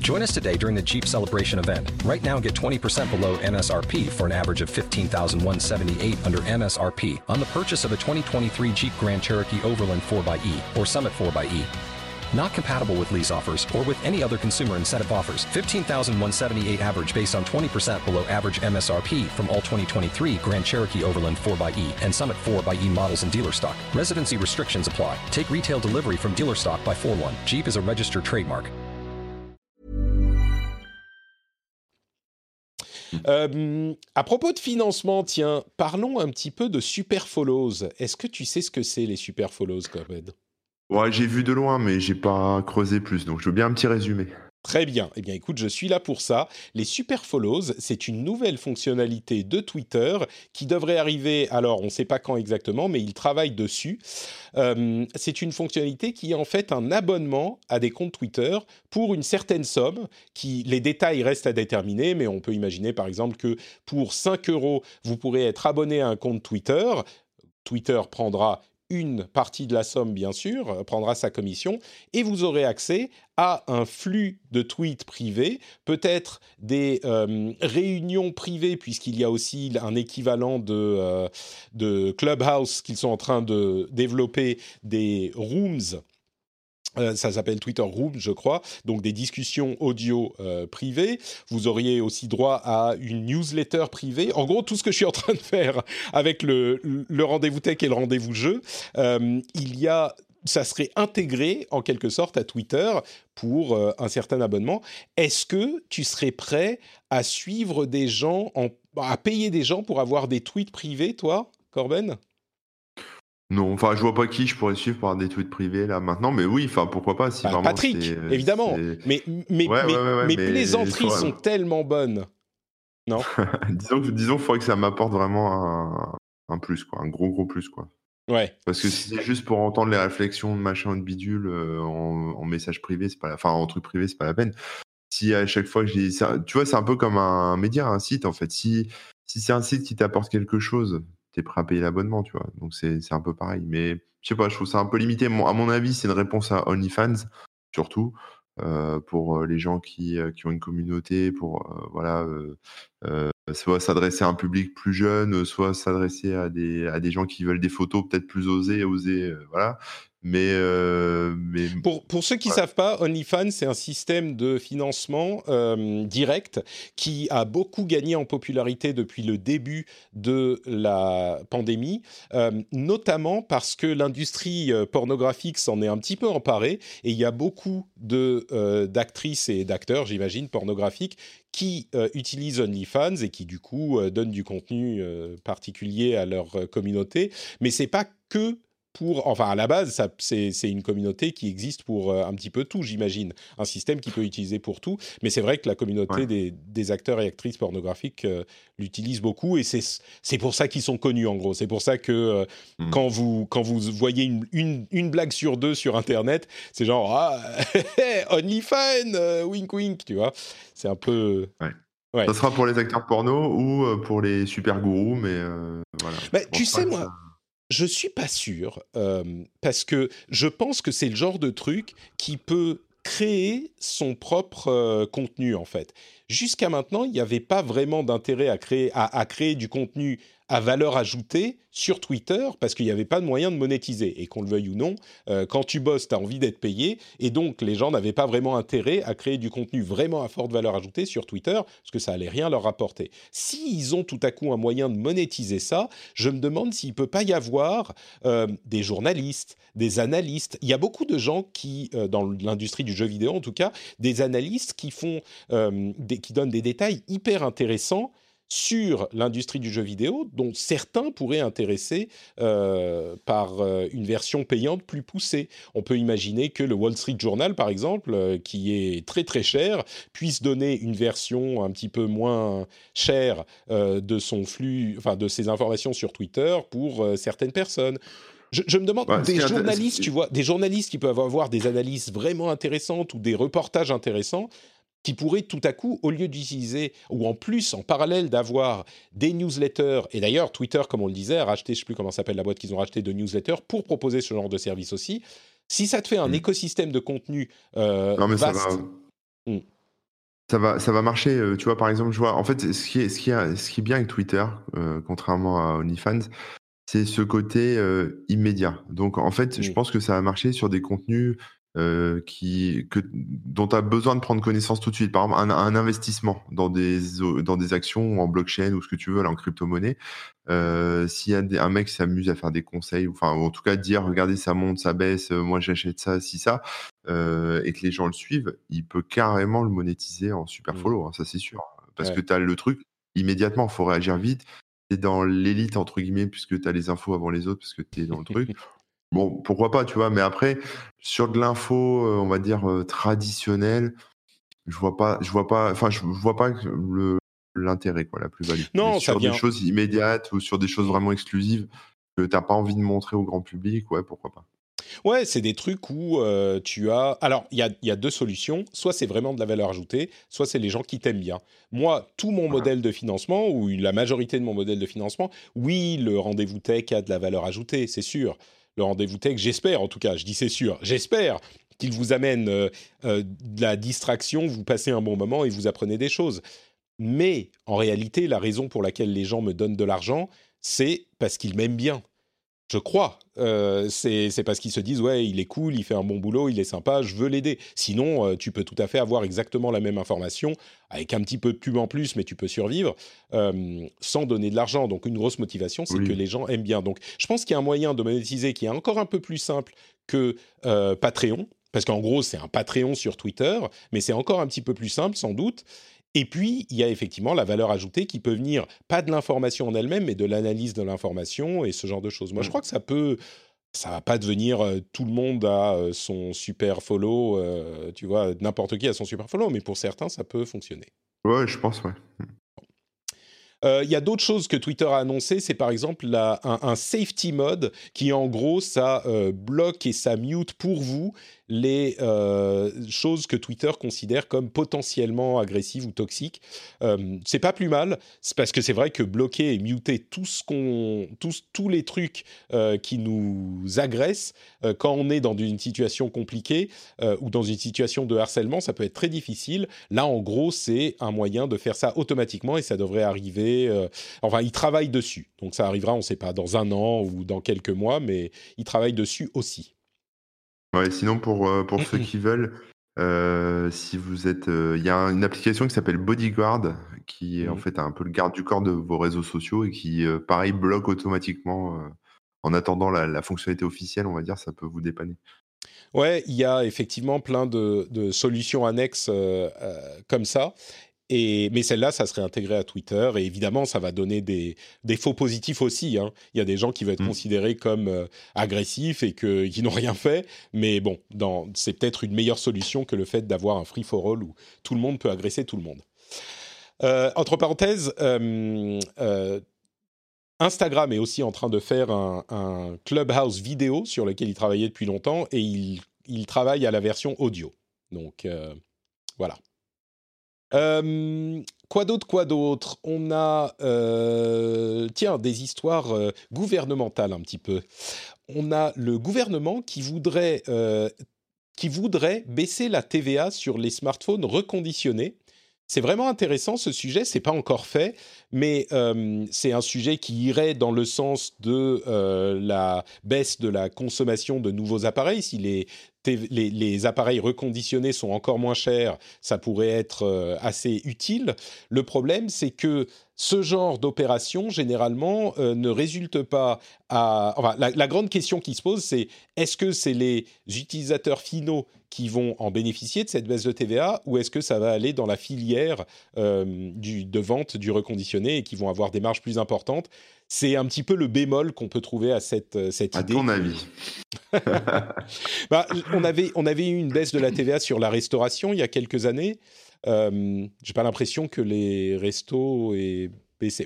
Join us today during the Jeep Celebration event. Right now, get 20% below MSRP for an average of 15178 under MSRP on the purchase of a 2023 Jeep Grand Cherokee Overland 4xE or Summit 4xE. Not compatible with lease offers or with any other consumer incentive offers. 15,178 average based on 20% below average MSRP from all 2023 Grand Cherokee Overland 4xE and Summit 4xE models in dealer stock. Residency restrictions apply. Take retail delivery from dealer stock by 4 1. Jeep is a registered trademark. Euh, à propos de financement, tiens, parlons un petit peu de super follows. Est-ce que tu sais ce que c'est les super Corbett Ouais, j'ai vu de loin, mais j'ai pas creusé plus, donc je veux bien un petit résumé. Très bien. Eh bien, écoute, je suis là pour ça. Les super follows, c'est une nouvelle fonctionnalité de Twitter qui devrait arriver. Alors, on ne sait pas quand exactement, mais ils travaillent dessus. Euh, c'est une fonctionnalité qui est en fait un abonnement à des comptes Twitter pour une certaine somme. Qui, les détails restent à déterminer, mais on peut imaginer par exemple que pour 5 euros, vous pourrez être abonné à un compte Twitter. Twitter prendra une partie de la somme, bien sûr, prendra sa commission, et vous aurez accès à un flux de tweets privés, peut-être des euh, réunions privées, puisqu'il y a aussi un équivalent de, euh, de Clubhouse qu'ils sont en train de développer, des rooms euh, ça s'appelle Twitter Room, je crois, donc des discussions audio euh, privées. Vous auriez aussi droit à une newsletter privée. En gros, tout ce que je suis en train de faire avec le, rendez-vous tech et le rendez-vous jeu, euh, il y a ça serait intégré en quelque sorte à Twitter pour un certain abonnement. Est-ce que tu serais prêt à suivre des gens, en, à payer des gens pour avoir des tweets privés, toi Corben? Non, enfin, je vois pas qui je pourrais suivre par des tweets privés là maintenant, mais oui, enfin, pourquoi pas si bah, vraiment Patrick, évidemment. Mais Ouais, ouais, ouais, mais plaisanteries soit- sont tellement bonnes. Non? Disons que disons faudrait que ça m'apporte vraiment un, un plus quoi, un gros gros plus quoi. Ouais. Parce que si c'est juste pour entendre les réflexions de machin de bidule euh, en, en message privé, c'est pas la... enfin en truc privé, c'est pas la peine. Si à chaque fois que j'ai ça, tu vois, c'est un peu comme un média, un site en fait. Si si c'est un site qui t'apporte quelque chose, t'es prêt à payer l'abonnement, tu vois. Donc c'est un peu pareil. Mais je sais pas, je trouve ça un peu limité. À mon avis, c'est une réponse à OnlyFans surtout. euh, pour euh, les gens qui, euh, qui ont une communauté, pour voilà, soit s'adresser à un public plus jeune, soit s'adresser à des, à des gens qui veulent des photos peut-être plus osées, osées, voilà. Mais, euh, mais Pour, pour ceux qui ne Ouais. savent pas, OnlyFans, c'est un système de financement euh, direct qui a beaucoup gagné en popularité depuis le début de la pandémie, euh, notamment parce que l'industrie pornographique s'en est un petit peu emparée et il y a beaucoup de, d'actrices et d'acteurs, j'imagine, pornographiques qui utilisent OnlyFans et qui du coup donnent du contenu particulier à leur communauté. Mais c'est pas que pour, enfin à la base, c'est une communauté qui existe pour euh, un petit peu tout, j'imagine. Un système qui peut utiliser pour tout. Mais c'est vrai que la communauté Ouais. des, des acteurs et actrices pornographiques euh, l'utilise beaucoup et c'est pour ça qu'ils sont connus en gros. C'est pour ça que euh, Mm. quand, vous, quand vous voyez une, une, une blague sur deux sur Internet, c'est genre ah, OnlyFans, euh, wink wink, tu vois. C'est un peu. Ouais. ça sera pour les acteurs porno ou pour les super gourous, mais voilà. Bah, tu sais, moi, Je suis pas sûr euh, parce que je pense que c'est le genre de truc qui peut créer son propre euh, contenu en fait. Jusqu'à maintenant, il n'y avait pas vraiment d'intérêt à créer, à créer du contenu à valeur ajoutée sur Twitter parce qu'il n'y avait pas de moyen de monétiser. Et qu'on le veuille ou non, euh, quand tu bosses, tu as envie d'être payé. Et donc, les gens n'avaient pas vraiment intérêt à créer du contenu vraiment à forte valeur ajoutée sur Twitter parce que ça allait rien leur rapporter. S'ils ont tout à coup un moyen de monétiser ça, je me demande s'il peut pas y avoir euh, des journalistes, des analystes. Il y a beaucoup de gens qui, euh, dans l'industrie du jeu vidéo en tout cas, des analystes qui font, qui donnent des détails hyper intéressants sur l'industrie du jeu vidéo, dont certains pourraient intéresser euh, par euh, une version payante plus poussée. On peut imaginer que le Wall Street Journal, par exemple, euh, qui est très très cher, puisse donner une version un petit peu moins chère de son flux, enfin de ses informations sur Twitter pour certaines personnes. Je, je me demande, Ouais, des journalistes, tu vois, des journalistes qui peuvent avoir des analyses vraiment intéressantes ou des reportages intéressants, qui pourraient tout à coup, au lieu d'utiliser, ou en plus, en parallèle d'avoir des newsletters, et d'ailleurs Twitter, comme on le disait, a racheté, je ne sais plus comment s'appelle la boîte qu'ils ont racheté de newsletters, pour proposer ce genre de service aussi. Si ça te fait un Mm. écosystème de contenu euh, Non, mais ça vaste, va. Mm. Ça va, ça va marcher. euh, Tu vois, par exemple, je vois. En fait, ce qui est, ce qui est, ce qui est bien avec Twitter, euh, contrairement à OnlyFans, c'est ce côté immédiat. Donc, en fait, je Mm. pense que ça va marcher sur des contenus euh, qui, que, dont tu as besoin de prendre connaissance tout de suite. Par exemple, un, un investissement dans des, dans des actions en blockchain ou ce que tu veux, là, en crypto-monnaie. Euh, S'il y a des- un mec qui s'amuse à faire des conseils, ou enfin, ou en tout cas, dire regardez, ça monte, ça baisse, euh, moi j'achète ça, si ça, euh, et que les gens le suivent, il peut carrément le monétiser en super Mm. follow, hein, ça c'est sûr. Parce Ouais. que tu as le truc immédiatement, il faut réagir vite. Tu dans l'élite, entre guillemets, puisque tu as les infos avant les autres, parce que tu es dans le truc. Bon, pourquoi pas, tu vois, mais après, sur de l'info, euh, on va dire, euh, traditionnelle, je vois pas, je vois pas, enfin, je, vois pas le l'intérêt, quoi, la plus-value. Non, sur vient- des choses immédiates ou sur des choses vraiment exclusives que t'as pas envie de montrer au grand public, ouais, pourquoi pas. Ouais, c'est des trucs où euh, tu as. Alors, il y a, y a deux solutions. Soit c'est vraiment de la valeur ajoutée, soit c'est les gens qui t'aiment bien. Moi, tout mon Voilà. modèle de financement, ou la majorité de mon modèle de financement, oui, le rendez-vous tech a de la valeur ajoutée, c'est sûr. Le rendez-vous tech, j'espère en tout cas, je dis c'est sûr, j'espère qu'il vous amène euh, euh, de la distraction, vous passez un bon moment et vous apprenez des choses. Mais en réalité, la raison pour laquelle les gens me donnent de l'argent, c'est parce qu'ils m'aiment bien. Je crois. Euh, c'est parce qu'ils se disent ouais, il est cool, il fait un bon boulot, il est sympa, je veux l'aider. Sinon, euh, tu peux tout à fait avoir exactement la même information avec un petit peu de pub en plus, mais tu peux survivre euh, sans donner de l'argent. Donc une grosse motivation, c'est Oui. que les gens aiment bien. Donc je pense qu'il y a un moyen de monétiser qui est encore un peu plus simple que Patreon, parce qu'en gros c'est un Patreon sur Twitter, mais c'est encore un petit peu plus simple sans doute. Et puis, il y a effectivement la valeur ajoutée qui peut venir, pas de l'information en elle-même, mais de l'analyse de l'information et ce genre de choses. Moi, je mm. crois que ça peut... Ça va pas devenir euh, tout le monde a euh, son super follow, euh, tu vois, n'importe qui a son super follow, mais pour certains, ça peut fonctionner. Ouais, je pense, ouais. Il y a d'autres choses que Twitter a annoncé, c'est par exemple un, un, safety mode qui en gros ça bloque et ça mute pour vous les euh, choses que Twitter considère comme potentiellement agressives ou toxiques. Euh, c'est pas plus mal, parce que c'est vrai que bloquer et muter tous, les trucs euh, qui nous agressent quand on est dans une situation compliquée ou dans une situation de harcèlement, ça peut être très difficile. Là, en gros, c'est un moyen de faire ça automatiquement et ça devrait arriver. enfin, ils travaillent dessus, donc ça arrivera, on ne sait pas, dans un an ou dans quelques mois, mais ils travaillent dessus aussi. Ouais, sinon pour, euh, pour ceux qui veulent, euh, si vous êtes, euh, il y a une application qui s'appelle Bodyguard, qui est en fait un peu le garde du corps de vos réseaux sociaux et qui, pareil, bloque automatiquement, en attendant la fonctionnalité officielle, on va dire, ça peut vous dépanner. Ouais, il y a effectivement plein de de solutions annexes, comme ça mais celle-là, ça serait intégré à Twitter. Et évidemment, ça va donner des, faux positifs aussi. Hein. Il y a des gens qui vont être mmh. considérés comme euh, agressifs et que, qui n'ont rien fait. Mais bon, c'est peut-être une meilleure solution que le fait d'avoir un free-for-all où tout le monde peut agresser tout le monde. Euh, entre parenthèses, euh, Instagram est aussi en train de faire un, Clubhouse vidéo sur lequel il travaillait depuis longtemps et il, il travaille à la version audio. Donc voilà. Euh, quoi d'autre, quoi d'autre? On a, euh, tiens, des histoires euh, gouvernementales un petit peu. On a le gouvernement qui voudrait, qui voudrait baisser la TVA sur les smartphones reconditionnés. C'est vraiment intéressant ce sujet, c'est pas encore fait, mais c'est un sujet qui irait dans le sens de la baisse de la consommation de nouveaux appareils. Si les les, appareils reconditionnés sont encore moins chers, ça pourrait être euh, assez utile. Le problème, c'est que ce genre d'opération, généralement, euh, ne résulte pas à... Enfin, la, grande question qui se pose, c'est est-ce que c'est les utilisateurs finaux qui vont en bénéficier de cette baisse de TVA ou est-ce que ça va aller dans la filière euh, de vente du reconditionné et qui vont avoir des marges plus importantes? C'est un petit peu le bémol qu'on peut trouver à cette, euh, cette idée. À ton avis bah, on, avait, on avait eu une baisse de la TVA sur la restauration il y a quelques années. Euh, J'ai pas l'impression que les restos et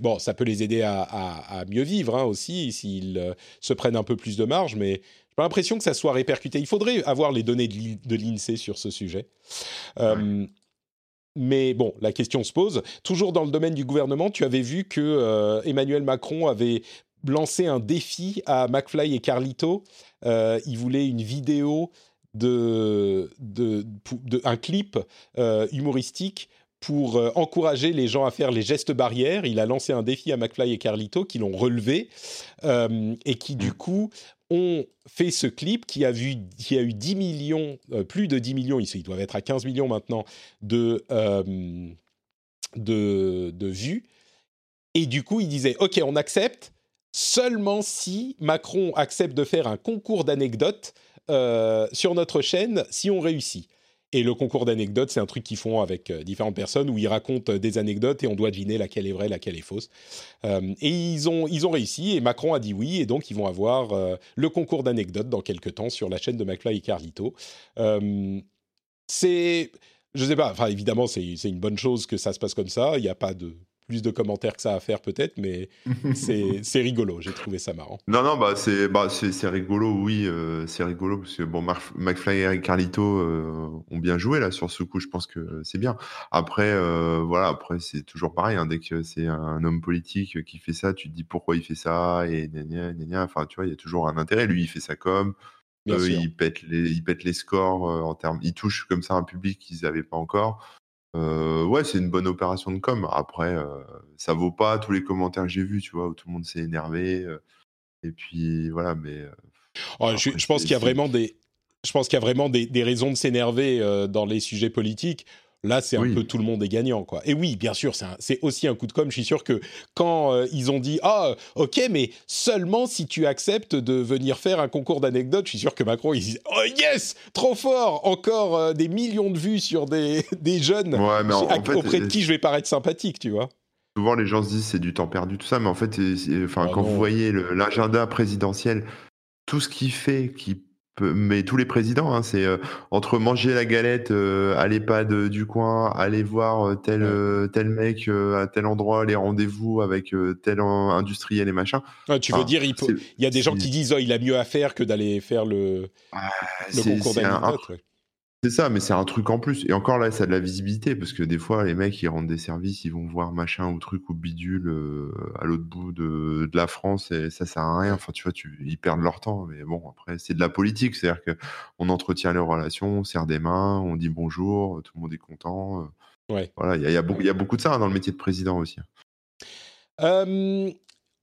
Bon, ça peut les aider à, mieux vivre hein, aussi s'ils euh, se prennent un peu plus de marge, mais j'ai pas l'impression que ça soit répercuté. Il faudrait avoir les données de l'INSEE sur ce sujet. Euh, mais bon, la question se pose. Toujours dans le domaine du gouvernement, tu avais vu que euh, Emmanuel Macron avait lancé un défi à McFly et Carlito. Euh, il voulait une vidéo de, un clip euh, humoristique pour encourager les gens à faire les gestes barrières. Il a lancé un défi à McFly et Carlito qui l'ont relevé et qui du mmh. coup ont fait ce clip qui a, vu, qui a eu 10 millions, euh, plus de 10 millions, ils, doivent être à 15 millions maintenant, de, euh, de, de, vues. Et du coup, ils disaient, OK, on accepte seulement si Macron accepte de faire un concours d'anecdotes euh, sur notre chaîne si on réussit. Et le concours d'anecdotes, c'est un truc qu'ils font avec euh, différentes personnes où ils racontent euh, des anecdotes et on doit deviner laquelle est vraie, laquelle est fausse. Euh, et ils ont, ils ont réussi et Macron a dit oui et donc ils vont avoir le concours d'anecdotes dans quelques temps sur la chaîne de McFly et Carlito. c'est, je sais pas, enfin évidemment c'est une bonne chose que ça se passe comme ça. Il n'y a pas de plus de commentaires que ça à faire peut-être, mais c'est rigolo. J'ai trouvé ça marrant. Non, non, bah c'est bah, rigolo, oui, euh, c'est rigolo parce que bon, McFly et Carlito euh, ont bien joué là sur ce coup. Je pense que c'est bien. Après, euh, voilà, après c'est toujours pareil. Hein, dès que c'est un homme politique qui fait ça, tu te dis pourquoi il fait ça et gna, gna, Enfin, tu vois, il y a toujours un intérêt. Lui, il fait ça comme. il pète les, il pète les scores en termes. Il touche comme ça un public qu'ils n'avaient pas encore. Euh, ouais, c'est une bonne opération de com. Après, euh, ça vaut pas tous les commentaires que j'ai vus, tu vois, où tout le monde s'est énervé. Euh, et puis voilà, mais. Oh, je, pense qu'il y a vraiment des. Je pense qu'il y a vraiment des, raisons de s'énerver dans les sujets politiques. Là, c'est un Oui. peu tout le monde est gagnant, quoi. Et oui, bien sûr, c'est aussi un coup de com'. Je suis sûr que quand euh, ils ont dit ah ok, mais seulement si tu acceptes de venir faire un concours d'anecdotes, je suis sûr que Macron il dit oh yes, trop fort, encore euh, des millions de vues sur des, des jeunes Ouais, mais en, à- en fait, auprès de euh, qui je vais paraître sympathique, tu vois. souvent les gens se disent c'est du temps perdu, tout ça, mais en fait, enfin, Ah quand non. vous voyez l'agenda présidentiel, tout ce qu'il fait, qui mais tous les présidents, hein, c'est euh, entre manger la galette euh, à l'EHPAD euh, du coin, aller voir euh, tel, euh, tel mec à tel endroit, les rendez-vous avec tel industriel et machin. Tu veux dire, il, Ah, y a des gens qui disent oh il a mieux à faire que d'aller faire le, le c'est- concours un- d'anecdotes. ouais. C'est ça, mais c'est un truc en plus. Et encore là, ça a de la visibilité parce que des fois, les mecs, ils rendent des services, ils vont voir machin ou truc ou bidule euh, à l'autre bout de, de la France et ça sert à rien. Enfin, tu vois, tu, ils perdent leur temps. Mais bon, après, c'est de la politique. C'est-à-dire que on entretient les relations, on serre des mains, on dit bonjour, tout le monde est content. euh, Ouais. Voilà, il y a, il y a beaucoup- il y a beaucoup de ça hein, dans le métier de président aussi. Euh,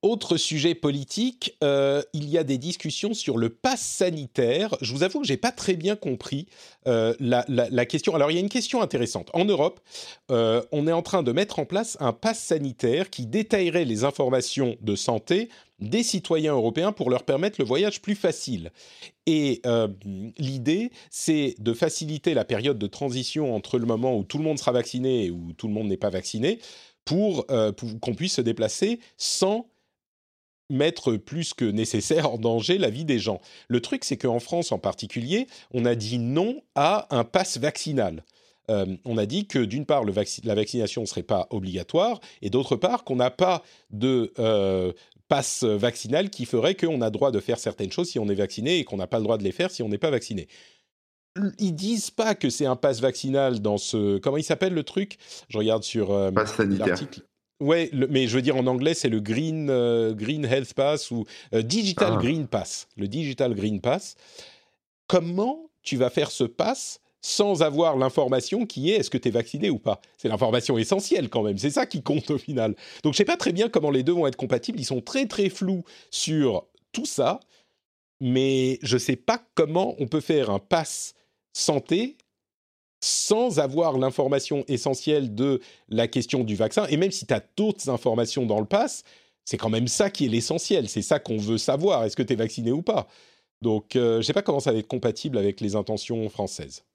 autre sujet politique, euh, il y a des discussions sur le pass sanitaire. Je vous avoue que j'ai pas très bien compris euh, la, la- question. Alors il y a une question intéressante. En Europe, euh, on est en train de mettre en place un pass sanitaire qui détaillerait les informations de santé des citoyens européens pour leur permettre le voyage plus facile. Et l'idée, c'est de faciliter la période de transition entre le moment où tout le monde sera vacciné et où tout le monde n'est pas vacciné pour qu'on puisse se déplacer sans mettre plus que nécessaire en danger la vie des gens. Le truc, c'est qu'en France en particulier, on a dit non à un pass vaccinal. Euh, on a dit que d'une part, le la vaccination ne serait pas obligatoire, et d'autre part, qu'on n'a pas de euh, passe vaccinal qui ferait qu'on a droit de faire certaines choses si on est vacciné et qu'on n'a pas le droit de les faire si on n'est pas vacciné. Ils disent pas que c'est un passe vaccinal dans ce... Comment il s'appelle le truc? Je regarde sur euh, Pass l'article. Ouais, le- mais je veux dire en anglais, c'est le Green, euh, Green Health Pass ou euh, Digital Ah. Green Pass. Le Digital Green Pass. Comment tu vas faire ce pass sans avoir l'information qui est est-ce que tu es vacciné ou pas? C'est l'information essentielle quand même, c'est ça qui compte au final. Donc je sais pas très bien comment les deux vont être compatibles, ils sont très très flous sur tout ça, mais je sais pas comment on peut faire un pass santé sans avoir l'information essentielle de la question du vaccin. Et même si tu as d'autres informations dans le pass, c'est quand même ça qui est l'essentiel. C'est ça qu'on veut savoir. Est-ce que tu es vacciné ou pas? Donc, euh, je ne sais pas comment ça va être compatible avec les intentions françaises.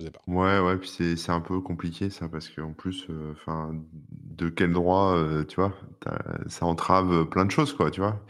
Je. Ouais, ouais, puis c'est un peu compliqué ça, parce qu'en plus, euh, de quel droit, euh, tu vois, ça entrave plein de choses, quoi, tu vois.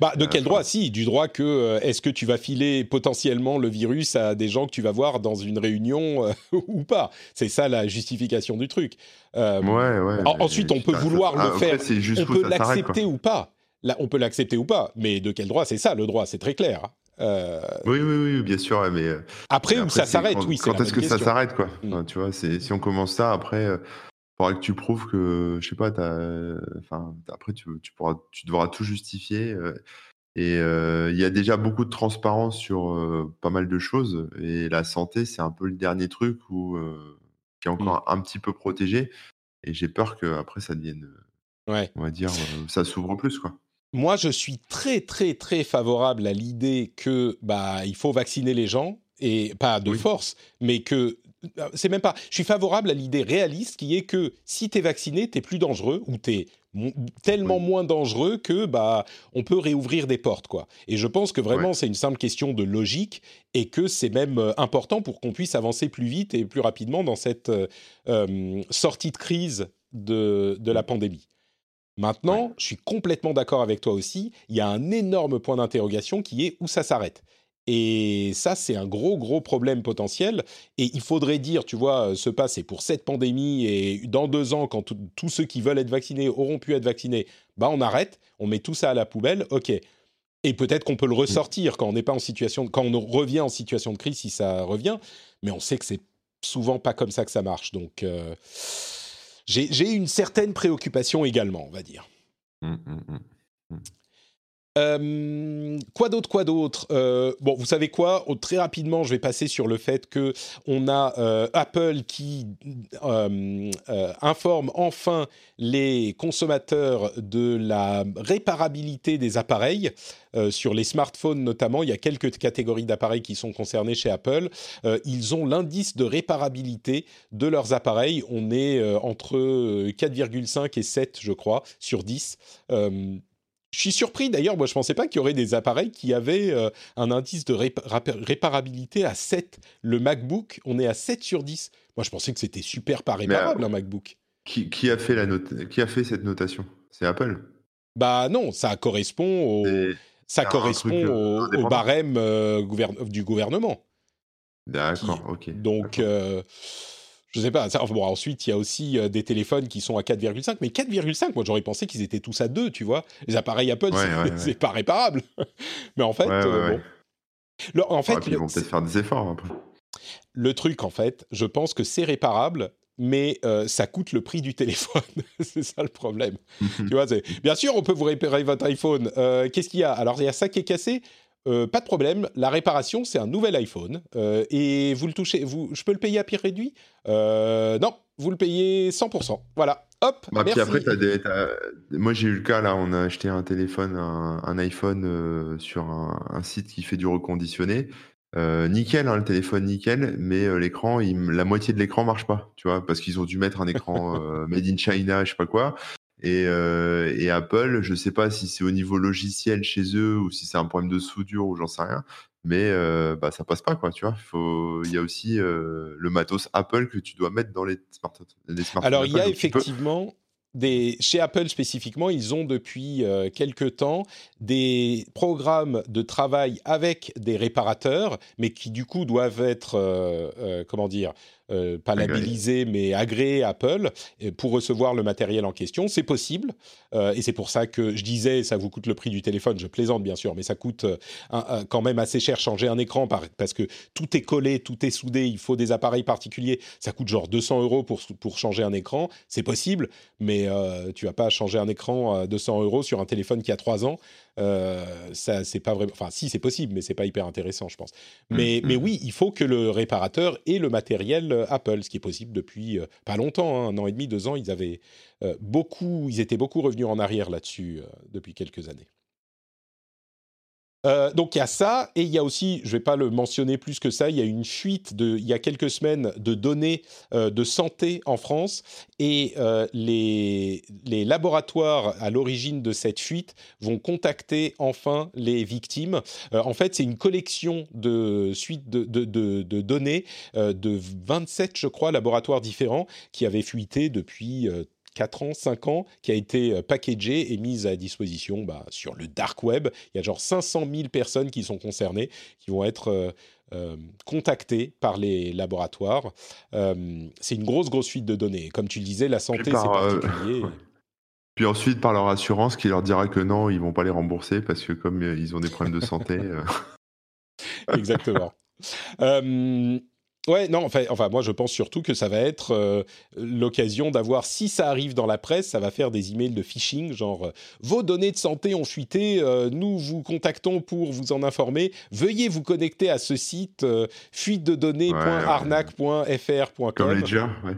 Bah, de Euh, quel enfin- droit Si, du droit que euh, est-ce que tu vas filer potentiellement le virus à des gens que tu vas voir dans une réunion euh, ou pas? C'est ça la justification du truc. Euh, Ouais, ouais. en- mais ensuite, on peut ça- vouloir le après, faire. on peut l'accepter ou pas. Là, on peut l'accepter ou pas, mais de quel droit? C'est ça le droit, c'est très clair. Euh, Oui, oui, oui, bien sûr, mais après, mais où ça s'arrête, quand- oui, est-ce que ça s'arrête, quoi? Mm. Enfin, Tu vois, si on commence ça, après, faudra que tu prouves que, je sais pas, enfin, après, tu, tu pourras, tu devras tout justifier. euh, et euh, il y a déjà beaucoup de transparence sur euh, pas mal de choses. Et la santé, c'est un peu le dernier truc où, qui est Mm. encore un petit peu protégé. Et j'ai peur que après ça devienne, Ouais. on va dire, ça s'ouvre plus, quoi. Moi, je suis très, très, très favorable à l'idée que bah il faut vacciner les gens et pas de Oui. force, mais que c'est même pas. Je suis favorable à l'idée réaliste qui est que si t'es vacciné, t'es plus dangereux ou t'es mo- tellement Oui. moins dangereux que bah on peut réouvrir des portes quoi. Et je pense que vraiment Ouais. c'est une simple question de logique et que c'est même euh, important pour qu'on puisse avancer plus vite et plus rapidement dans cette euh, euh, sortie de crise de, de la pandémie. Maintenant, je suis complètement d'accord avec toi aussi. Il y a un énorme point d'interrogation qui est où ça s'arrête. Et ça, c'est un gros, gros problème potentiel. Et il faudrait dire, tu vois, ce pas, c'est pour cette pandémie et dans deux ans, quand tous ceux qui veulent être vaccinés auront pu être vaccinés, bah on arrête, on met tout ça à la poubelle, ok. Et peut-être qu'on peut le ressortir quand on n'est pas en situation, quand on revient en situation de crise, si ça revient. Mais on sait que c'est souvent pas comme ça que ça marche. Donc, euh, j'ai une certaine préoccupation également, on va dire. Mm, mm, mm. Euh, quoi d'autre, quoi d'autre? Euh, Bon, vous savez quoi? Oh, Très rapidement, je vais passer sur le fait que on a euh, Apple qui informe enfin les consommateurs de la réparabilité des appareils. sur les smartphones notamment, il y a quelques catégories d'appareils qui sont concernés chez Apple. ils ont l'indice de réparabilité de leurs appareils. On est entre 4,5 et 7, je crois, sur 10 je suis surpris d'ailleurs, moi je pensais pas qu'il y aurait des appareils qui avaient euh, un indice de réparabilité à 7. Le MacBook, on est à 7 sur 10. Moi je pensais que c'était super pas réparable un MacBook. Qui, a fait la note, qui a fait cette notation? C'est Apple Bah non, ça correspond au, ça correspond au, barème euh, du gouvernement. D'accord, ok. Donc je sais pas. bon, ensuite, il y a aussi euh, des téléphones qui sont à 4,5, mais 4,5, moi j'aurais pensé qu'ils étaient tous à 2, tu vois. Les appareils Apple, c'est pas réparable. mais en fait, euh, bon. en fait, ils vont peut-être faire des efforts un peu. Le truc, en fait, je pense que c'est réparable, mais euh, ça coûte le prix du téléphone. c'est ça le problème. tu vois, bien sûr, on peut vous réparer votre iPhone. Qu'est-ce qu'il y a? Alors, il y a ça qui est cassé? Euh, pas de problème, la réparation, c'est un nouvel iPhone. Euh, et vous le touchez, vous, je peux le payer à prix réduit? Euh, Non, vous le payez 100%. Voilà, hop, bah, Puis après, moi j'ai eu le cas, là, on a acheté un téléphone, un, iPhone sur un, site qui fait du reconditionné. nickel, hein, le téléphone nickel, mais l'écran, la moitié de l'écran marche pas, tu vois, parce qu'ils ont dû mettre un écran made in China, je sais pas quoi. Euh, et, Apple, je ne sais pas si c'est au niveau logiciel chez eux ou si c'est un problème de soudure ou j'en sais rien, mais euh, bah, ça passe pas, quoi, tu vois. Il y a aussi euh, le matos Apple que tu dois mettre dans les, smartphones. Alors, il y a effectivement des, chez Apple spécifiquement, ils ont depuis euh, quelques temps des programmes de travail avec des réparateurs, mais qui du coup doivent être, euh, euh, comment dire, pas labellisés, mais agréés Apple pour recevoir le matériel en question. C'est possible, et c'est pour ça que je disais, ça vous coûte le prix du téléphone. Je plaisante bien sûr, mais ça coûte quand même assez cher changer un écran parce que tout est collé, tout est soudé. Il faut des appareils particuliers. Ça coûte genre 200 euros pour pour changer un écran. C'est possible, mais euh, tu vas pas changer un écran à 200 euros sur un téléphone qui a 3 ans. Euh, ça, c'est pas vraiment. Enfin, si, c'est possible, mais c'est pas hyper intéressant, je pense. Mmh, mais, mais mmh. oui, il faut que le réparateur ait le matériel euh, Apple, ce qui est possible depuis pas longtemps, hein, un an et demi, deux ans. Ils avaient beaucoup, ils étaient beaucoup revenus en arrière là-dessus depuis quelques années. Euh, donc il y a ça, et il y a aussi, je ne vais pas le mentionner plus que ça, il y a une fuite de, il y a quelques semaines de données euh, de santé en France, et euh, les, laboratoires à l'origine de cette fuite vont contacter enfin les victimes. en fait, c'est une collection de suites de, de, de, de données de 27, je crois, laboratoires différents qui avaient fuité depuis 4 ans, 5 ans, qui a été euh, packagé et mise à disposition bah, sur le dark web. Il y a genre 500 000 personnes qui sont concernées, qui vont être euh, euh, contactées par les laboratoires. c'est une grosse, grosse suite de données. Comme tu le disais, la santé, c'est particulier. Puis ensuite, par leur assurance qui leur dira que non, ils vont pas les rembourser parce que comme ils ont des problèmes de santé. Exactement. Ouais, non, enfin, enfin, moi je pense surtout que ça va être euh, l'occasion d'avoir, si ça arrive dans la presse, ça va faire des emails de phishing, genre euh, vos données de santé ont fuité, euh, nous vous contactons pour vous en informer, veuillez vous connecter à ce site fuite de données.arnaque.fr.com. Comme ouais.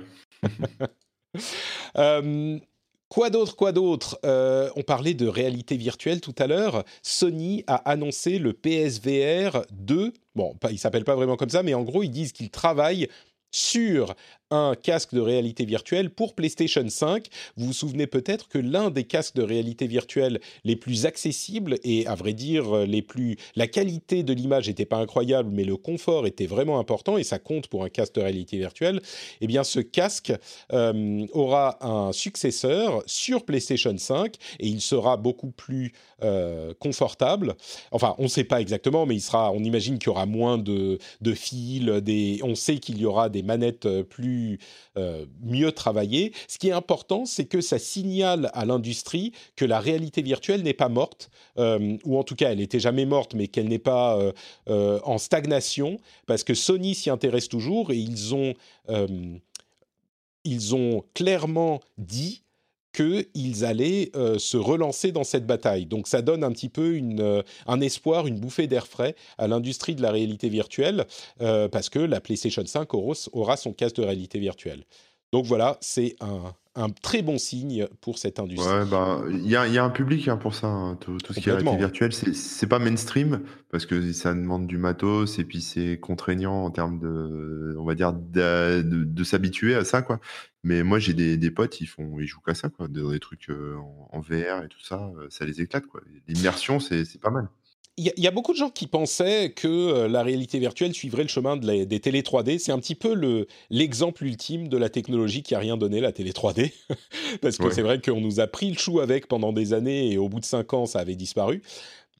Quoi d'autre, quoi d'autre? On parlait de réalité virtuelle tout à l'heure. Sony a annoncé le PSVR 2 Bon, il s'appelle pas vraiment comme ça, mais en gros, ils disent qu'ils travaillent sur un casque de réalité virtuelle pour PlayStation 5. Vous vous souvenez peut-être que l'un des casques de réalité virtuelle les plus accessibles et à vrai dire les plus la qualité de l'image n'était pas incroyable mais le confort était vraiment important et ça compte pour un casque de réalité virtuelle. Eh bien ce casque euh, aura un successeur sur PlayStation 5 et il sera beaucoup plus euh, confortable. Enfin, on ne sait pas exactement mais il sera on imagine qu'il y aura moins de de fils, des on sait qu'il y aura des manettes plus euh, mieux travailler. Ce qui est important, c'est que ça signale à l'industrie que la réalité virtuelle n'est pas morte, euh, ou en tout cas, elle n'était jamais morte, mais qu'elle n'est pas euh, en stagnation, parce que Sony s'y intéresse toujours et ils ont, ils ont clairement dit qu'ils allaient euh, se relancer dans cette bataille. Donc ça donne un petit peu euh, un espoir, une bouffée d'air frais à l'industrie de la réalité virtuelle, euh, parce que la PlayStation 5 aura son casque de réalité virtuelle. Donc voilà, c'est un, un très bon signe pour cette industrie. Ouais, bah, il y a, y a un public hein, pour ça. hein. Tout, tout ce qui est réalité virtuelle, c'est pas mainstream parce que ça demande du matos et puis c'est contraignant en termes de, on va dire, de, de- de s'habituer à ça, quoi. Mais moi, j'ai des, des potes, ils font, ils jouent qu'à ça, quoi, dans des trucs euh, en, en VR et tout ça, euh, ça les éclate, quoi. L'immersion, c'est pas mal. Il y, a- il y a beaucoup de gens qui pensaient que euh, la réalité virtuelle suivrait le chemin de la- des télé 3D. C'est un petit peu le- l'exemple ultime de la technologie qui a rien donné, la télé 3D. Parce que Ouais. c'est vrai qu'on nous a pris le chou avec pendant des années et au bout de cinq ans, ça avait disparu.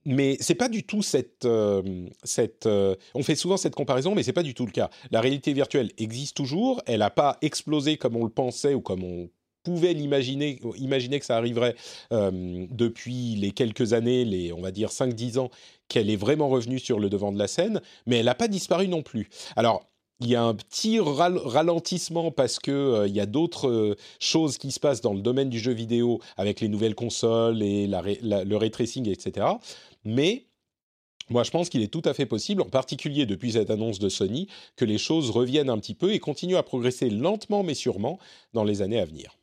Mais c'est pas du tout cette, euh, cette euh, on fait souvent cette comparaison, mais c'est pas du tout le cas. La réalité virtuelle existe toujours. Elle n'a pas explosé comme on le pensait ou comme on pouvait l'imaginer, imaginer que ça arriverait euh, depuis les quelques années, les on va dire 5-10 ans, qu'elle est vraiment revenue sur le devant de la scène, mais elle n'a pas disparu non plus. Alors il y a un petit ral- ralentissement parce que euh, il y a d'autres euh, choses qui se passent dans le domaine du jeu vidéo avec les nouvelles consoles et le ray tracing, etc. Mais moi, je pense qu'il est tout à fait possible, en particulier depuis cette annonce de Sony, que les choses reviennent un petit peu et continuent à progresser lentement mais sûrement dans les années à venir.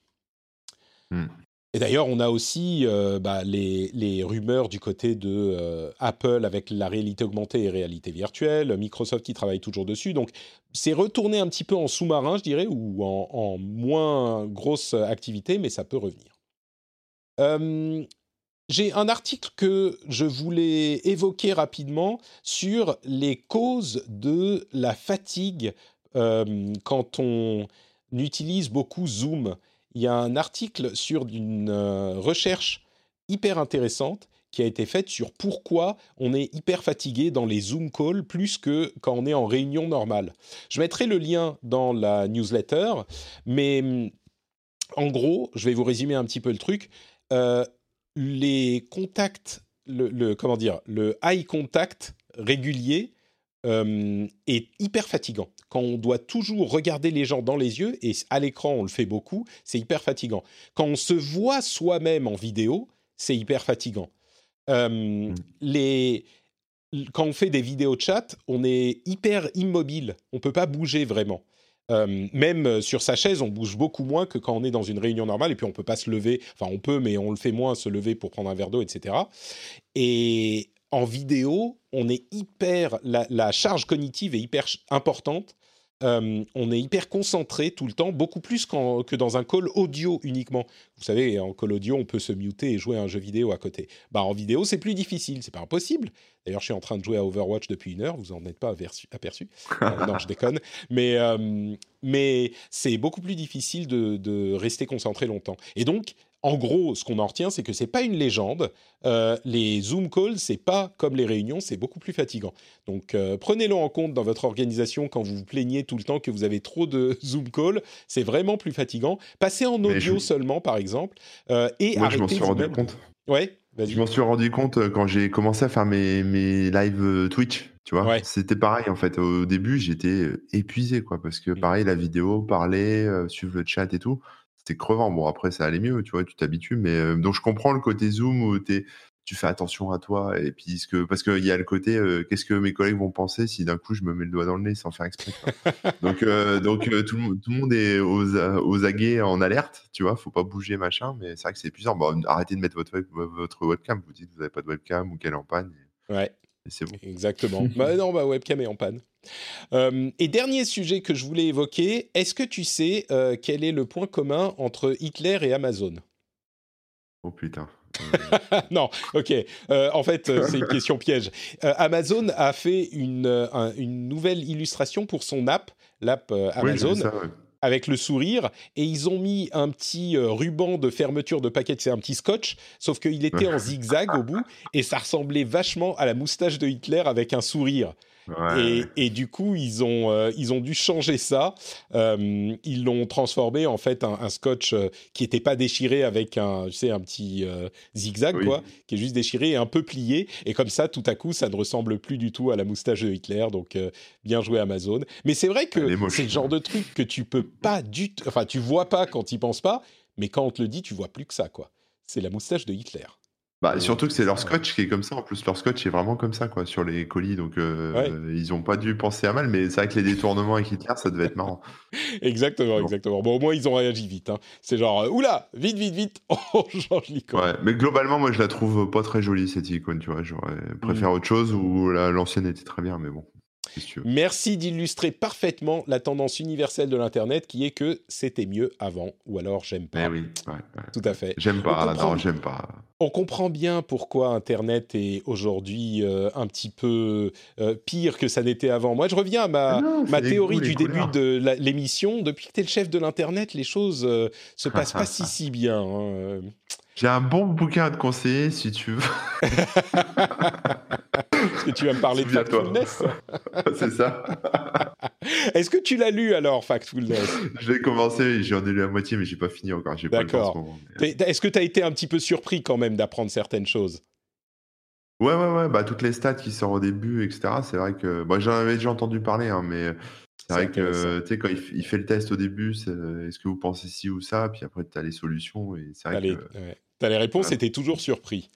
Hmm. Et d'ailleurs, on a aussi euh, bah, les, rumeurs du côté de euh, Apple avec la réalité augmentée et réalité virtuelle, Microsoft qui travaille toujours dessus. Donc, c'est retourné un petit peu en sous-marin, je dirais, ou en, moins grosse activité, mais ça peut revenir. Euh, j'ai un article que je voulais évoquer rapidement sur les causes de la fatigue quand on utilise beaucoup Zoom. Il y a un article sur une euh, recherche hyper intéressante qui a été faite sur pourquoi on est hyper fatigué dans les Zoom calls plus que quand on est en réunion normale. Je mettrai le lien dans la newsletter, mais hum, en gros, je vais vous résumer un petit peu le truc. Euh, les contacts, le, le- comment dire, le eye contact régulier euh, est hyper fatigant. Quand on doit toujours regarder les gens dans les yeux, et à l'écran on le fait beaucoup, c'est hyper fatigant. Quand on se voit soi-même en vidéo, c'est hyper fatigant. Euh, les, quand on fait des vidéos chat, on est hyper immobile, on peut pas bouger vraiment. Euh, même sur sa chaise, on bouge beaucoup moins que quand on est dans une réunion normale, et puis on peut pas se lever, enfin on peut, mais on le fait moins, se lever pour prendre un verre d'eau, etc. Et en vidéo, on est hyper, la, la charge cognitive est hyper importante. Euh, on est hyper concentré tout le temps, beaucoup plus que dans un call audio uniquement. Vous savez, en call audio, on peut se muter et jouer à un jeu vidéo à côté. Bah, en vidéo, c'est plus difficile, c'est pas impossible. D'ailleurs, je suis en train de jouer à Overwatch depuis une heure, vous en êtes pas aperçu. aperçu. Euh, non, je déconne. Mais, euh, mais c'est beaucoup plus difficile de, de rester concentré longtemps. Et donc, en gros, ce qu'on en retient, c'est que c'est pas une légende. Euh, les Zoom calls, c'est pas comme les réunions, c'est beaucoup plus fatigant. Donc, euh, prenez-le en compte dans votre organisation quand vous vous plaignez tout le temps que vous avez trop de Zoom calls. C'est vraiment plus fatigant. Passez en audio je- seulement, par exemple, euh, et Moi, je m'en suis rendu vous-même. compte. Ouais, vas-y. Je m'en suis rendu compte quand j'ai commencé à faire mes, mes live euh, Twitch, tu vois. Ouais. C'était pareil en fait. Au début, j'étais épuisé quoi, parce que Mm. pareil, la vidéo, parler, suivre le chat et tout, c'était crevant. Bon, après, ça allait mieux, tu vois, tu t'habitues. Mais euh, donc, je comprends le côté Zoom où tu fais attention à toi. Et puis, ce que, parce qu'il y a le côté, euh, qu'est-ce que mes collègues vont penser si d'un coup je me mets le doigt dans le nez sans faire exprès. quoi. donc, euh, donc tout, le monde- tout le monde est aux, aguets en alerte, tu vois, faut pas bouger, machin. Mais c'est vrai que c'est épuisant. Bon, arrêtez de mettre votre, web- votre webcam. Vous dites que vous n'avez pas de webcam ou qu'elle est en panne. et- Ouais. C'est bon. Exactement. bah non, ma webcam est en panne. Euh, et dernier sujet que je voulais évoquer, est-ce que tu sais euh, quel est le point commun entre Hitler et Amazon? Oh putain. Non, ok. Euh, en fait, c'est une question piège. Amazon a fait une, un- une nouvelle illustration pour son app, l'app euh, Oui, Amazon, ça, ouais. Avec le sourire, et ils ont mis un petit euh, ruban de fermeture de paquet, c'est un petit scotch, sauf qu'il était en zigzag au bout, et ça ressemblait vachement à la moustache de Hitler avec un sourire. Ouais, Et, du coup, ils ont, euh, ils ont dû changer ça. Euh, ils l'ont transformé en fait un, un scotch euh, qui n'était pas déchiré avec un, tu sais, un petit zigzag, Oui. quoi, qui est juste déchiré et un peu plié. Et comme ça, tout à coup, ça ne ressemble plus du tout à la moustache de Hitler. Donc, bien joué Amazon. Mais c'est vrai que c'est le genre de truc que tu peux pas du tout, enfin, tu vois pas quand tu penses pas. mais quand on te le dit, tu vois plus que ça, quoi. C'est la moustache de Hitler. Bah, surtout que c'est leur scotch qui est comme ça. En plus, leur scotch est vraiment comme ça, quoi, sur les colis. Donc, euh, ils ont pas dû penser à mal. Mais c'est vrai que les détournements avec Hitler, ça devait être marrant. exactement, exactement. Bon, au moins, ils ont réagi vite. Hein. C'est genre, euh, oula, vite, vite, vite, on change l'icône. Ouais, mais globalement, moi, je la trouve pas très jolie, cette icône, tu vois. J'aurais préféré mm. autre chose ou l'ancienne était très bien, mais bon. Merci d'illustrer parfaitement la tendance universelle de l'Internet qui est que c'était mieux avant, ou alors j'aime pas. Eh oui, tout à fait. J'aime pas, non, j'aime pas. On comprend bien pourquoi Internet est aujourd'hui euh, un petit peu euh, pire que ça n'était avant. Moi, je reviens à ma, ma théorie du début de l'émission. Depuis que tu es le chef de l'Internet, les choses euh, se passent pas si si bien. Hein. J'ai un bon bouquin à te conseiller si tu veux. Est-ce que tu vas me parler de Factfulness C'est ça. Est-ce que tu l'as lu alors, Factfulness? Je l'ai commencé, j'en ai lu la moitié, mais j'ai pas fini encore. D'accord. Est-ce que tu as été un petit peu surpris quand même d'apprendre certaines choses? Ouais, ouais, ouais. Bah, toutes les stats qui sortent au début, etc. C'est vrai que. Bah, J'en avais déjà entendu parler, hein, mais c'est vrai que, tu sais, quand il, fait le test au début, est-ce que vous pensez ci ou ça? Puis après, tu as les solutions. Et c'est vrai que, T'as les réponses, c'était toujours surpris.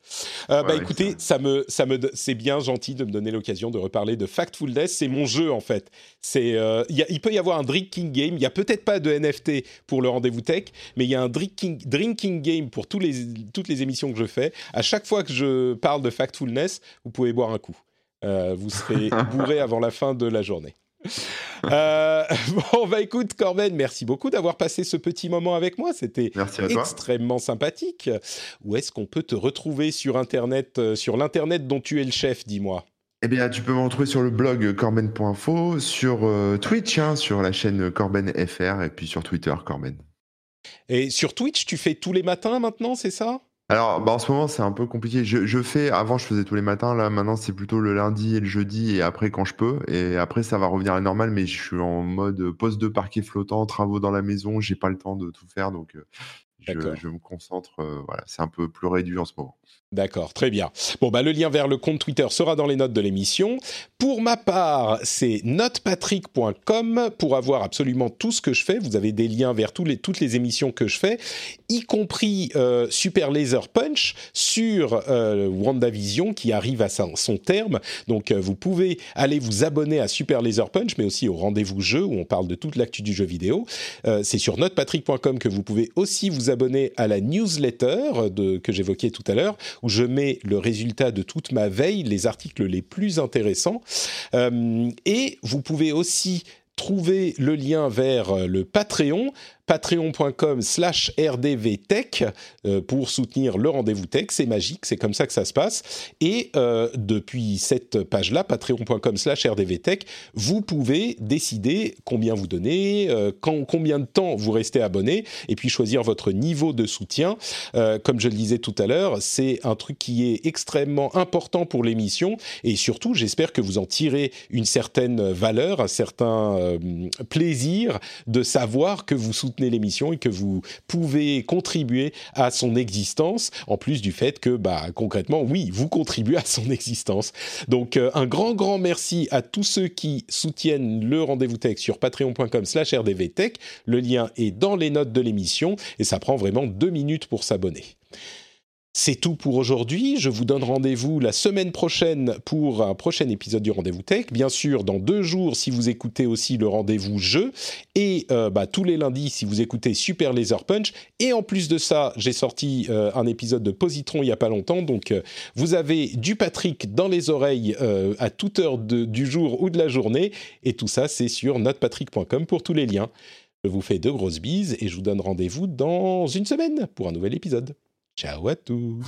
Euh, bah écoutez, ça me, ça me, c'est bien gentil de me donner l'occasion de reparler de Factfulness. C'est mon jeu en fait. C'est, euh, il peut y avoir un drinking game. Il y a peut-être pas de NFT pour le rendez-vous tech, mais il y a un drinking, drinking game pour tous les, toutes les émissions que je fais. À chaque fois que je parle de Factfulness, vous pouvez boire un coup. Euh, vous serez bourré avant la fin de la journée. Euh, bon, bah écoute, Corben, merci beaucoup d'avoir passé ce petit moment avec moi. C'était extrêmement sympathique. Où est-ce qu'on peut te retrouver sur Internet, euh, sur l'Internet dont tu es le chef, dis-moi? Eh bien, tu peux me retrouver sur le blog corben.info, sur euh, Twitch, hein, sur la chaîne Corben FR, et puis sur Twitter, Corben. Et sur Twitch, tu fais tous les matins maintenant, c'est ça? Alors, bah, en ce moment, c'est un peu compliqué. Je, je, fais, avant, je faisais tous les matins. Là, maintenant, c'est plutôt le lundi et le jeudi et après quand je peux. Et après, ça va revenir à normal, mais je suis en mode poste de parquet flottant, travaux dans la maison. J'ai pas le temps de tout faire, donc euh, je, je, me concentre. Euh, voilà, c'est un peu plus réduit en ce moment. D'accord, très bien. Bon, bah, le lien vers le compte Twitter sera dans les notes de l'émission. Pour ma part, c'est notepatrick.com pour avoir absolument tout ce que je fais. Vous avez des liens vers toutes les émissions que je fais, y compris euh, Super Laser Punch sur euh, WandaVision qui arrive à son terme. Donc, euh, vous pouvez aller vous abonner à Super Laser Punch, mais aussi au rendez-vous jeu où on parle de toute l'actu du jeu vidéo. c'est sur notepatrick.com que vous pouvez aussi vous abonner à la newsletter que j'évoquais tout à l'heure je mets le résultat de toute ma veille, les articles les plus intéressants. Euh, et vous pouvez aussi trouver le lien vers le Patreon patreon.com slash rdvtech euh, pour soutenir le rendez-vous tech. C'est magique, c'est comme ça que ça se passe. Et euh, depuis cette page-là, patreon.com slash rdvtech, vous pouvez décider combien vous donnez, euh, combien de temps vous restez abonné, et puis choisir votre niveau de soutien. comme je le disais tout à l'heure, c'est un truc qui est extrêmement important pour l'émission, et surtout, j'espère que vous en tirez une certaine valeur, un certain plaisir de savoir que vous soutenez l'émission et que vous pouvez contribuer à son existence, en plus du fait que, bah, concrètement, oui, vous contribuez à son existence. Donc, euh, un grand, grand merci à tous ceux qui soutiennent le rendez-vous tech sur patreon.com slash rdvtech. Le lien est dans les notes de l'émission et ça prend vraiment deux minutes pour s'abonner. C'est tout pour aujourd'hui. Je vous donne rendez-vous la semaine prochaine pour un prochain épisode du Rendez-vous Tech. Bien sûr, dans deux jours, si vous écoutez aussi le Rendez-vous Jeu. Et euh, bah, tous les lundis, si vous écoutez Super Laser Punch. Et en plus de ça, j'ai sorti euh, un épisode de Positron il n'y a pas longtemps. Donc, euh, vous avez du Patrick dans les oreilles à toute heure du jour ou de la journée. Et tout ça, c'est sur notrepatrick.com pour tous les liens. Je vous fais de grosses bises et je vous donne rendez-vous dans une semaine pour un nouvel épisode. Ciao à tous